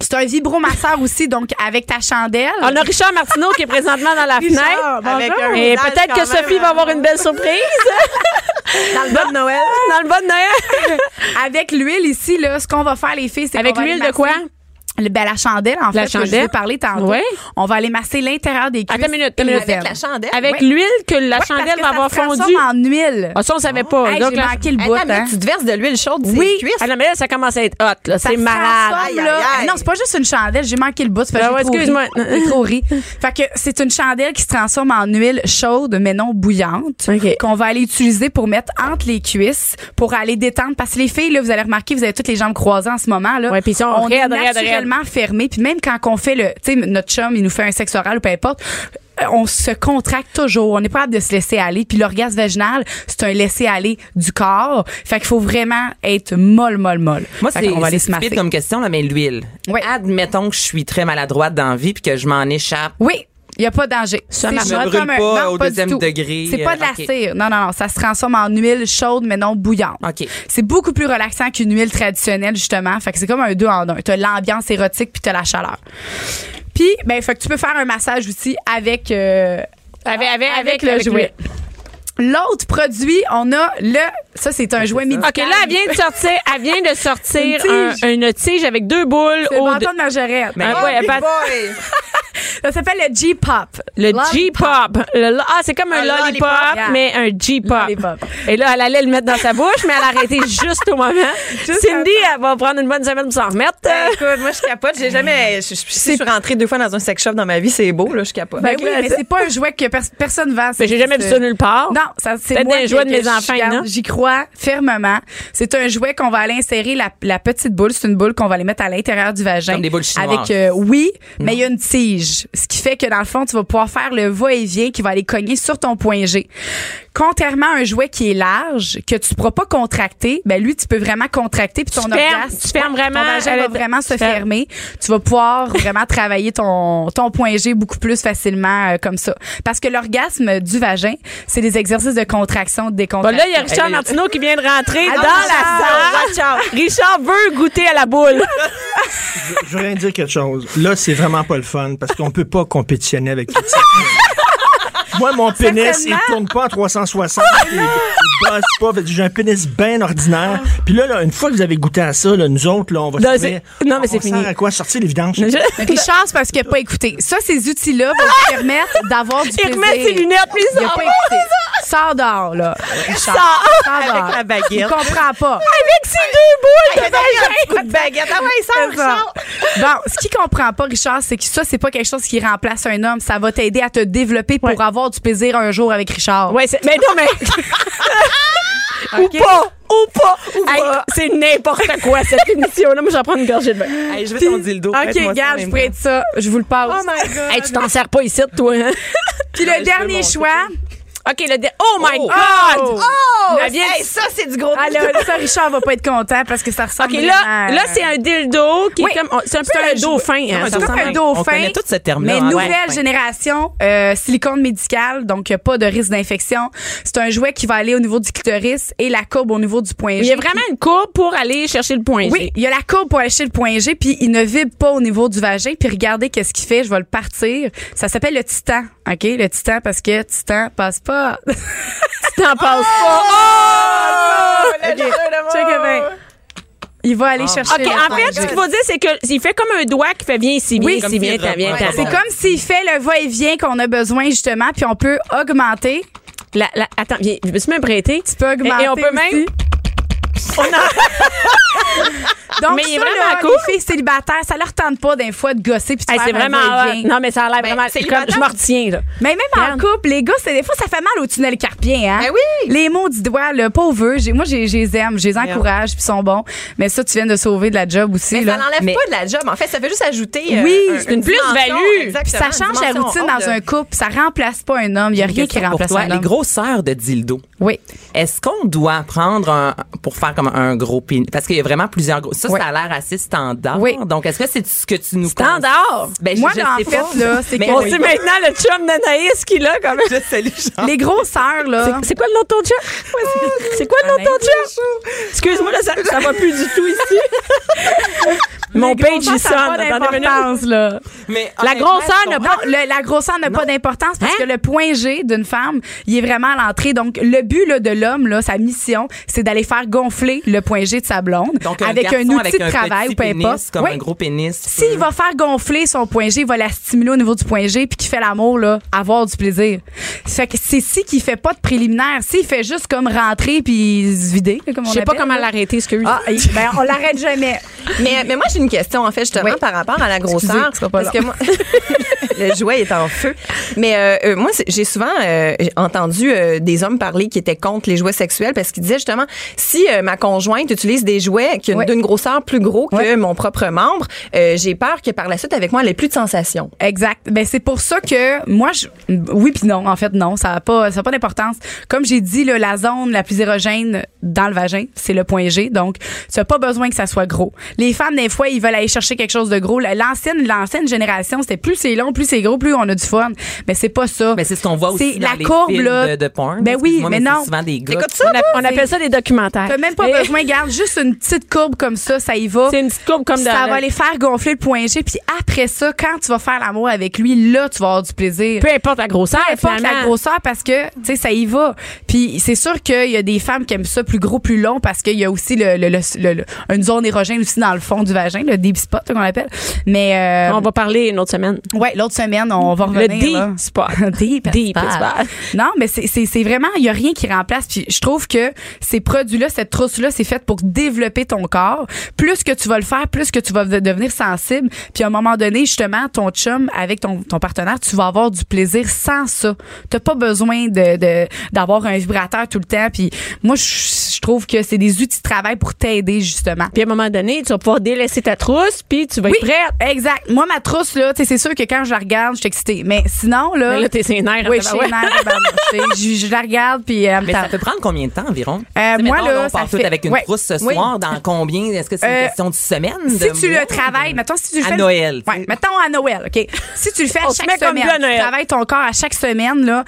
C'est un vibromasseur aussi, donc avec ta chandelle. On a Richard Martineau qui est présentement dans la Richard, fenêtre. Avec un Et peut-être que même, Sophie va avoir une belle surprise *laughs* Dans le bas de Noël. dans le bas de Noël. *laughs* Avec l'huile ici, là, ce qu'on va faire, les filles, c'est Avec l'huile de quoi? Ben, la chandelle, en La fait, que je chandelle? veux parler tantôt. On va aller masser l'intérieur des cuisses. Attends une minute, une minute. Avec la chandelle? Avec l'huile que la chandelle que va ça avoir se transforme fondu. en huile. Ah, ça, on savait pas. Hey, Donc, j'ai manqué le bout, Attends, mais hein. tu te verses de l'huile chaude sur Oui. les cuisses. Ah non, mais là, ça commence à être hot, là. C'est malade. Aïe, aïe, aïe. Non, c'est pas juste une chandelle. J'ai manqué le bout. Ah que excuse-moi. J'ai trop ri. Fait que c'est une chandelle qui se transforme en huile chaude, mais non bouillante. OK. Qu'on va aller utiliser pour mettre entre les cuisses, pour aller détendre. Parce que les filles, là, vous allez remarquer, vous avez toutes les jambes croisées en ce moment, là. Ouais, puis ils sont on fermés. Puis même quand on fait le, tu sais, notre chum, il nous fait un sexe oral ou peu importe, euh, on se contracte toujours. On n'est pas capable de se laisser aller. Puis l'orgasme vaginal, c'est un laisser aller du corps. Fait qu'il faut vraiment être molle, molle, molle. Moi, c'est qu'on va aller c'est se masser. stupide comme question, là, mais l'huile. Oui. Admettons que je suis très maladroite dans la vie puis que je m'en échappe. Oui. Il n'y a pas de danger. Ça brûle comme un- pas non, au du deuxième tout. degré, C'est pas de la euh, ok. cire. Non, non, non. Ça se transforme en huile chaude, mais non bouillante. OK. C'est beaucoup plus relaxant qu'une huile traditionnelle, justement. Fait que c'est comme un deux en un. T'as l'ambiance érotique puis t'as la chaleur. Puis, ben, fait que tu peux faire un massage aussi avec, euh, Avec, avec, avec, le avec jouet. L'autre produit, on a le. Ça, c'est un jouet médical. OK, là, elle vient de sortir, elle vient de sortir *laughs* Une tige. un- une tige avec deux boules C'est le au bâton de margerelle. Mais- Ah, Oh, ouais, big pas- boy. *laughs* Ça s'appelle le G-pop. Le. G-pop. Ah, c'est comme un, Un lollipop, lollipop, yeah. mais un G-pop. Lollipop. Et là, elle allait le mettre dans sa bouche, mais elle a arrêté *laughs* juste au moment. Cindy, elle va prendre une bonne semaine pour s'en remettre. Ben, écoute, moi, je capote. J'ai jamais. Je, je- si je suis rentrée deux fois dans un sex shop dans ma vie, c'est beau, là, je capote. Ben oui, là, mais c'est pas un jouet que pers- personne vend. Mais j'ai jamais vu ça nulle part. Non, ça c'est moi que- jouets de mes enfants? J'y crois fermement. C'est un jouet qu'on va aller insérer la, la petite boule. C'est une boule qu'on va aller mettre à l'intérieur du vagin. Comme des boules chinoises. Avec euh, oui, mais il y a une tige, ce qui fait que dans le fond, tu vas pouvoir faire le va-et-vient qui va aller cogner sur ton point G. Contrairement à un jouet qui est large, que tu pourras pas contracter, ben lui, tu peux vraiment contracter puis ton Tu fermes- orgasme, tu fermes vraiment, ton vagin elle va est- vraiment se tu fermer. Tu vas pouvoir *laughs* vraiment travailler ton ton point G beaucoup plus facilement euh, comme ça. Parce que l'orgasme du vagin, c'est des exercices de contraction, de Bon, décontraction. là, il y a Richard Martineau qui vient de rentrer dans la salle. Richard veut goûter à la boule. Je voudrais dire quelque chose. Là, c'est vraiment pas le fun parce qu'on peut pas compétitionner avec tout ça. *laughs* Moi, mon pénis, il tourne pas en 360. *laughs* bosse pas. J'ai un pénis bien ordinaire. Puis là, là, une fois que vous avez goûté à ça, là, nous autres, là, on va Non, se dire, non, mais c'est fini. à quoi? Sortir les vidanges? Je- Richard, c'est parce qu'il n'a pas écouté. Ça, ces outils-là vont te permettre d'avoir du Il plaisir. remet ses lunettes, puis il pas écouté. Sors dehors, là. Richard. Sors. Avec la baguette. Il comprend pas. Avec ses deux boules de Coup de baguette. Ah ouais. Bon, ce qu'il comprend pas, Richard, c'est que ça, c'est pas quelque chose qui remplace un homme. Ça va t'aider à te développer pour Ouais. avoir du plaisir un jour avec Richard. Ouais, c'est- mais non, mais. *laughs* Ou pas! Ou pas! Hey, c'est n'importe quoi, cette émission-là. Moi, j'en prends une gorgée de vin. Hey, je veux ton dildo. OK, Prête-moi ça en regarde, je être ça. Je vous le passe. Oh my God. Hey, tu t'en sers pas ici, toi, hein? Puis le dernier choix. OK, le. dé- Oh my Oh. God! Oh, hey, ça, c'est du gros Ah là, ça, Richard va pas être content parce que ça ressemble OK, vraiment là, à- là c'est un dildo qui Oui. est comme. C'est un peu C'est un un dauphin. hein, C'est comme à un dauphin. On connaît tout ce terme-là, Mais hein, nouvelle ouais. génération, euh, silicone médical, donc pas de risque d'infection. C'est un jouet qui va aller au niveau du clitoris et la courbe au niveau du point G. Il y a vraiment une courbe pour aller chercher le point G. Oui, il y a la courbe pour aller chez le point G, puis il ne vibre pas au niveau du vagin. Puis regardez qu'est-ce qu'il fait. Je vais le partir. Ça s'appelle le titan, ok, le titan parce que titan passe pas. *laughs* Tu t'en passes pas. Ok, check it bien. Il va aller chercher. OK, en fait, ce qu'il faut dire, c'est qu'il fait comme un doigt qui fait viens ici, viens Oui, ici, viens, t'en, viens, t'en. c'est comme s'il fait le va-et-vient qu'on a besoin justement, puis on peut augmenter. La, la- attends, viens, je me suis même prêté. Tu peux augmenter. Et, et on peut même. On a- *laughs* Donc, Mais il est ça, vraiment là, cool. les filles célibataires, ça leur tente pas d'un fois de gosser puis de Hey, faire c'est vraiment. Non, mais ça a l'air vraiment. c'est comme, je me retiens, là. Mais même en couple, les gars, des fois, ça fait mal au tunnel carpien, hein? Ben oui. Les mots du doigt, le pauvre, moi, je les aime, je les encourage, puis ils sont bons. Mais ça, tu viens de sauver de la job aussi, Mais là. ça n'enlève Mais- pas de la job. En fait, ça fait juste ajouter. euh, Oui, c'est une plus-value. ça change la routine dans de- un couple. Ça remplace pas un homme. Il y a rien qui remplace un les homme. grosseurs de dildo. Oui. Est-ce qu'on doit prendre un, pour faire comme un gros pénis? Parce qu'il y a vraiment plusieurs gros. Ça, Oui. ça a l'air assez standard. Oui. Donc, est-ce que c'est ce que tu nous Standard. Ben, Moi, je, je en sais fait, pas. là, *laughs* c'est que- On oui. sait maintenant le chum d'Anaïs qu'il a, quand même. Je salue *laughs* Jean. Les grosseurs, là. C'est quoi le nom de ton chum? *laughs* C'est quoi le nom de ton chum? Excuse-moi, là, ça, ça va plus du tout ici. Mon Les page, il sonne. pas d'importance, là. Mais La grosseur n'a. Non, le- la grosseur n'a pas d'importance parce Hein? que le point G d'une femme, il est vraiment à l'entrée. Donc, le but là, de l'homme, là, sa mission, c'est d'aller faire gonfler le point G de sa blonde Donc, avec un outil avec de un travail petit ou peu pénis, importe. Comme Oui. un gros pénis. S'il va faire gonfler son point G, il va la stimuler au niveau du point G puis qu'il fait l'amour là, avoir du plaisir. Fait que c'est si qu'il fait pas de préliminaire, s'il fait juste comme rentrer puis se vider, comme on Je sais pas comment l'arrêter, excuse. Ah, ben, on l'arrête jamais. Mais, mais moi, j'ai une question, en fait, justement, Oui. par rapport à la grosseur. Excusez, parce que moi, *laughs* le jouet est en feu. Mais euh, euh, moi, j'ai souvent euh, entendu euh, des hommes parler qui étaient contre les jouets sexuels parce qu'ils disaient justement, si euh, ma conjointe utilise des jouets qui ont Oui. d'une grosseur plus gros que Oui. mon propre membre, euh, j'ai peur que par la suite, avec moi, elle ait plus de sensations. Exact. Ben c'est pour ça que moi je oui puis non en fait non, ça a pas ça a pas d'importance. Comme j'ai dit là, la zone la plus érogène dans le vagin, c'est le point G. Donc tu as pas besoin que ça soit gros. Les femmes des fois, ils veulent aller chercher quelque chose de gros. L'ancienne l'ancienne génération, c'était plus c'est long, plus c'est gros, plus on a du fun. Mais c'est pas ça. Mais c'est ce qu'on voit aussi C'est dans la les courbe, films là. de, de porn. Ben oui, mais non. souvent des gars. On, a- on appelle ça des documentaires. T'as même pas Besoin, garde juste une petite courbe comme ça, ça y va. C'est une petite courbe comme ça dans va aller faire gonfler le point G. Puis après ça, quand tu vas faire l'amour avec lui, là, tu vas avoir du plaisir. Peu importe la grosseur, Peu importe finalement. la grosseur parce que tu sais ça y va. Puis c'est sûr qu'il y a des femmes qui aiment ça plus gros, plus long parce qu'il y a aussi le, le- le- le- le- une zone érogène aussi dans le fond du vagin, le deep spot qu'on appelle. Mais euh, On va parler une autre semaine. ouais, l'autre semaine, on va Le revenir. deep là. spot. *laughs* Deep, Deep spot. Non, mais c'est vraiment il y a rien qui remplace puis je trouve que ces produits là, cette trousse là, c'est fait pour développer ton corps. Plus que tu vas le faire, plus que tu vas de- devenir sensible, puis à un moment donné, justement, ton chum avec ton ton partenaire, tu vas avoir du plaisir sans ça. T'as pas besoin de de- d'avoir un vibrateur tout le temps puis moi je je trouve que c'est des outils de travail pour t'aider justement. Puis à un moment donné, tu vas pouvoir délaisser ta trousse, puis tu vas Oui, être prête. exact. Moi, ma trousse, là, tu sais, c'est sûr que quand je la regarde, je suis excitée. Mais sinon, là. Mais là, t'es ses nerfs. Oui, je suis *laughs* je, je la regarde, puis elle me Mais ça peut prendre combien de temps environ? Euh, moi, là, ça tout avec une ouais. trousse ce Oui. soir. Dans combien? Est-ce que c'est une Euh, question de semaine? Si de tu mois, le travailles, mettons, si tu le À fais. Noël, Ouais, sais. mettons à Noël, OK? Si tu le fais *laughs* à chaque semaine, à Noël. tu travailles ton corps à chaque semaine, là.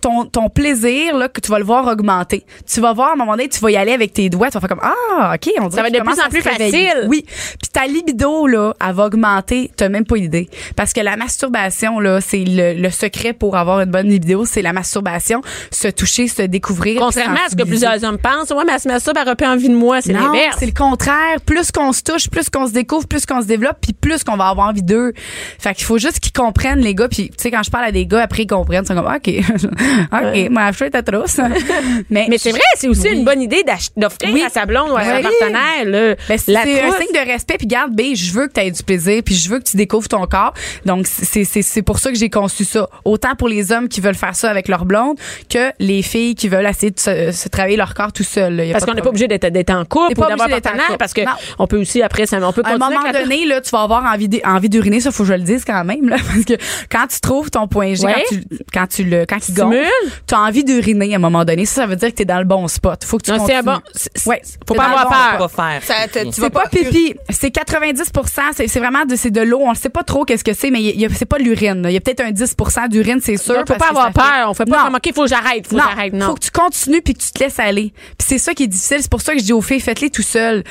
Ton, ton plaisir, là, que tu vas le voir augmenter. Tu vas voir, à un moment donné, tu vas y aller avec tes doigts, tu vas faire comme, ah, OK, on dirait Ça va être de plus en plus facile. Oui. Puis ta libido, là, elle va augmenter, t'as même pas idée. Parce que la masturbation, là, c'est le, le secret pour avoir une bonne libido, c'est la masturbation, se toucher, se découvrir. Contrairement à ce que plusieurs hommes pensent, ouais, mais elle se masturbe, elle plus envie de moi. C'est l'inverse. c'est le contraire. Plus qu'on se touche, plus qu'on se découvre, plus qu'on se développe, puis plus qu'on va avoir envie d'eux. Fait qu'il faut juste qu'ils comprennent, les gars. Puis, tu sais, quand je parle à des gars, après, ils comprennent. Ils sont comme, OK, *laughs* *laughs* OK, moi, je suis ta trousse. mais Mais c'est vrai, c'est aussi Oui. une bonne idée d'offrir Oui. à sa blonde ou à son Oui. partenaire là, Ben, c'est un signe de respect. Puis garde, B, je veux que tu aies du plaisir, puis je veux que tu découvres ton corps. Donc, c'est c'est- c'est pour ça que j'ai conçu ça. Autant pour les hommes qui veulent faire ça avec leur blonde que les filles qui veulent essayer de se, se travailler leur corps tout seul. Parce qu'on n'est pas obligé d'être d'être en couple ou d'avoir un partenaire parce que Non. on peut aussi après ça on peut À un moment donné, là, tu vas avoir envie d'uriner, ça faut que je le dise quand même, là, *laughs* parce que quand tu trouves ton point G, quand tu quand tu le quand il gonfle, tu as envie d'uriner à un moment donné. Ça, ça veut dire que tu es dans le bon spot. Faut que tu Non, continues. bon Ouais. faut pas dans avoir bon peur. Pas faire. Ça, te- tu C'est vas pas pipi, c'est 90 c'est c'est vraiment de c'est de l'eau, on ne sait pas trop qu'est-ce que c'est mais il y a- c'est pas l'urine. Il y a peut-être un 10 d'urine, c'est sûr. Faut pas avoir peur, on fait pas Non. comme OK, faut que j'arrête, faut que non, j'arrête non. faut que tu continues puis que tu te laisses aller. Puis c'est ça qui est difficile, c'est pour ça que je dis aux filles faites-les tout seul.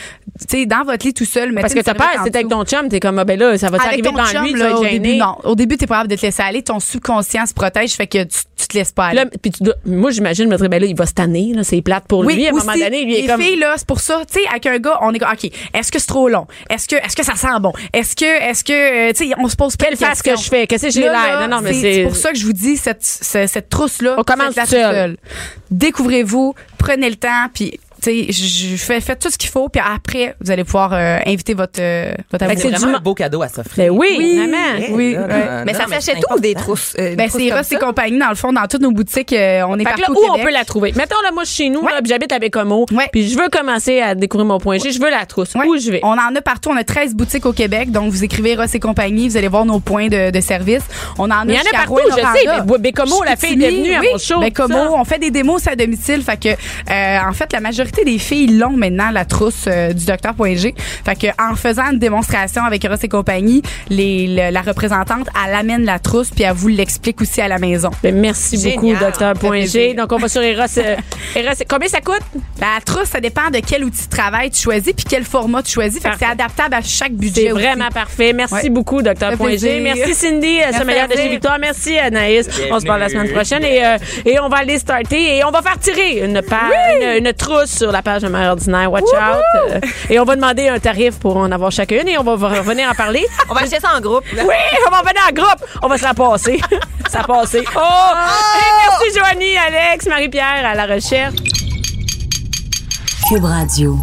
Tu sais dans votre lit tout seul, mettez parce que t'as peur, c'est avec ton chum, t'es comme ah, ben là, ça va t'arriver chum, lui, là, au début, non. Au début, t'es pas capable de te laisser aller. Ton subconscient se protège, fait que tu, tu te laisses pas aller. Là, puis tu dois- moi j'imagine je me dirais ben là il va se tanner là, c'est plate pour lui à un moment donné, lui il les est comme filles là, c'est pour ça, tu sais, avec un gars, on est comme, OK, est-ce que c'est trop long? Est-ce que est-ce que ça sent bon? Est-ce que est-ce que euh, tu sais, on se pose quelle face que je fais, qu'est-ce que j'ai l'air? Non non, mais c'est pour ça que je vous dis cette cette, cette trousse là, On commence seul. Découvrez-vous, prenez le temps puis sais, je je fais faites tout ce qu'il faut puis après vous allez pouvoir euh, inviter votre euh, votre amoureux. C'est du vraiment un beau cadeau à s'offrir. Ben oui, Oui. vraiment. Oui, Là, ouais. là, Mais non, ça s'achète c'est où des trousses? euh, Ben, c'est Ross et compagnie dans le fond dans toutes nos boutiques, euh, on est Fait que partout là, au où on peut la trouver? Mettons, là, moi, je suis chez nous, Ouais. j'habite à Bécomo, Ouais. puis je veux commencer à découvrir mon point G, je veux la trousse. Ouais. Où je vais? On en a partout. On a 13 boutiques au Québec. Donc, vous écrivez Ross et compagnie. Vous allez voir nos points de, de service. On en a Il y en a partout, je sais, mais Bécomo, la fille est venue à mon show, Bécomo, on fait des démos à domicile. Fait que, euh, en fait, la majorité des filles l'ont maintenant, la trousse euh, du docteur G. Fait que, en faisant une démonstration avec Ross et compagnie, les, le- la représentante, elle amène la trousse puis elle vous l'explique aussi à la maison. Ben, merci Génial. beaucoup, docteur G. Donc, on va sur Eros. euh, *laughs* Eros, combien ça coûte? La trousse, ça dépend de quel outil de travail tu choisis puis quel format tu choisis. Fait que c'est adaptable à chaque budget. C'est aussi. vraiment parfait. Merci Ouais. beaucoup, docteur G. Merci, Cindy, euh, sommelière de chez. Victoire. Merci, Anaïs. On se parle la semaine prochaine et, euh, et on va aller starter et on va faire tirer une, page, une, une trousse sur la page de Mère Ordinaire. Watch out. Euh, et on va demander un tarif pour en avoir chacune et on va revenir en parler. *laughs* On va acheter ça en groupe. là. Oui, on va venir en groupe. On va se la passer. *laughs* ça a passé. Oh! Et merci, Joanie, Alex, Marie-Pierre à la recherche. Cube Radio.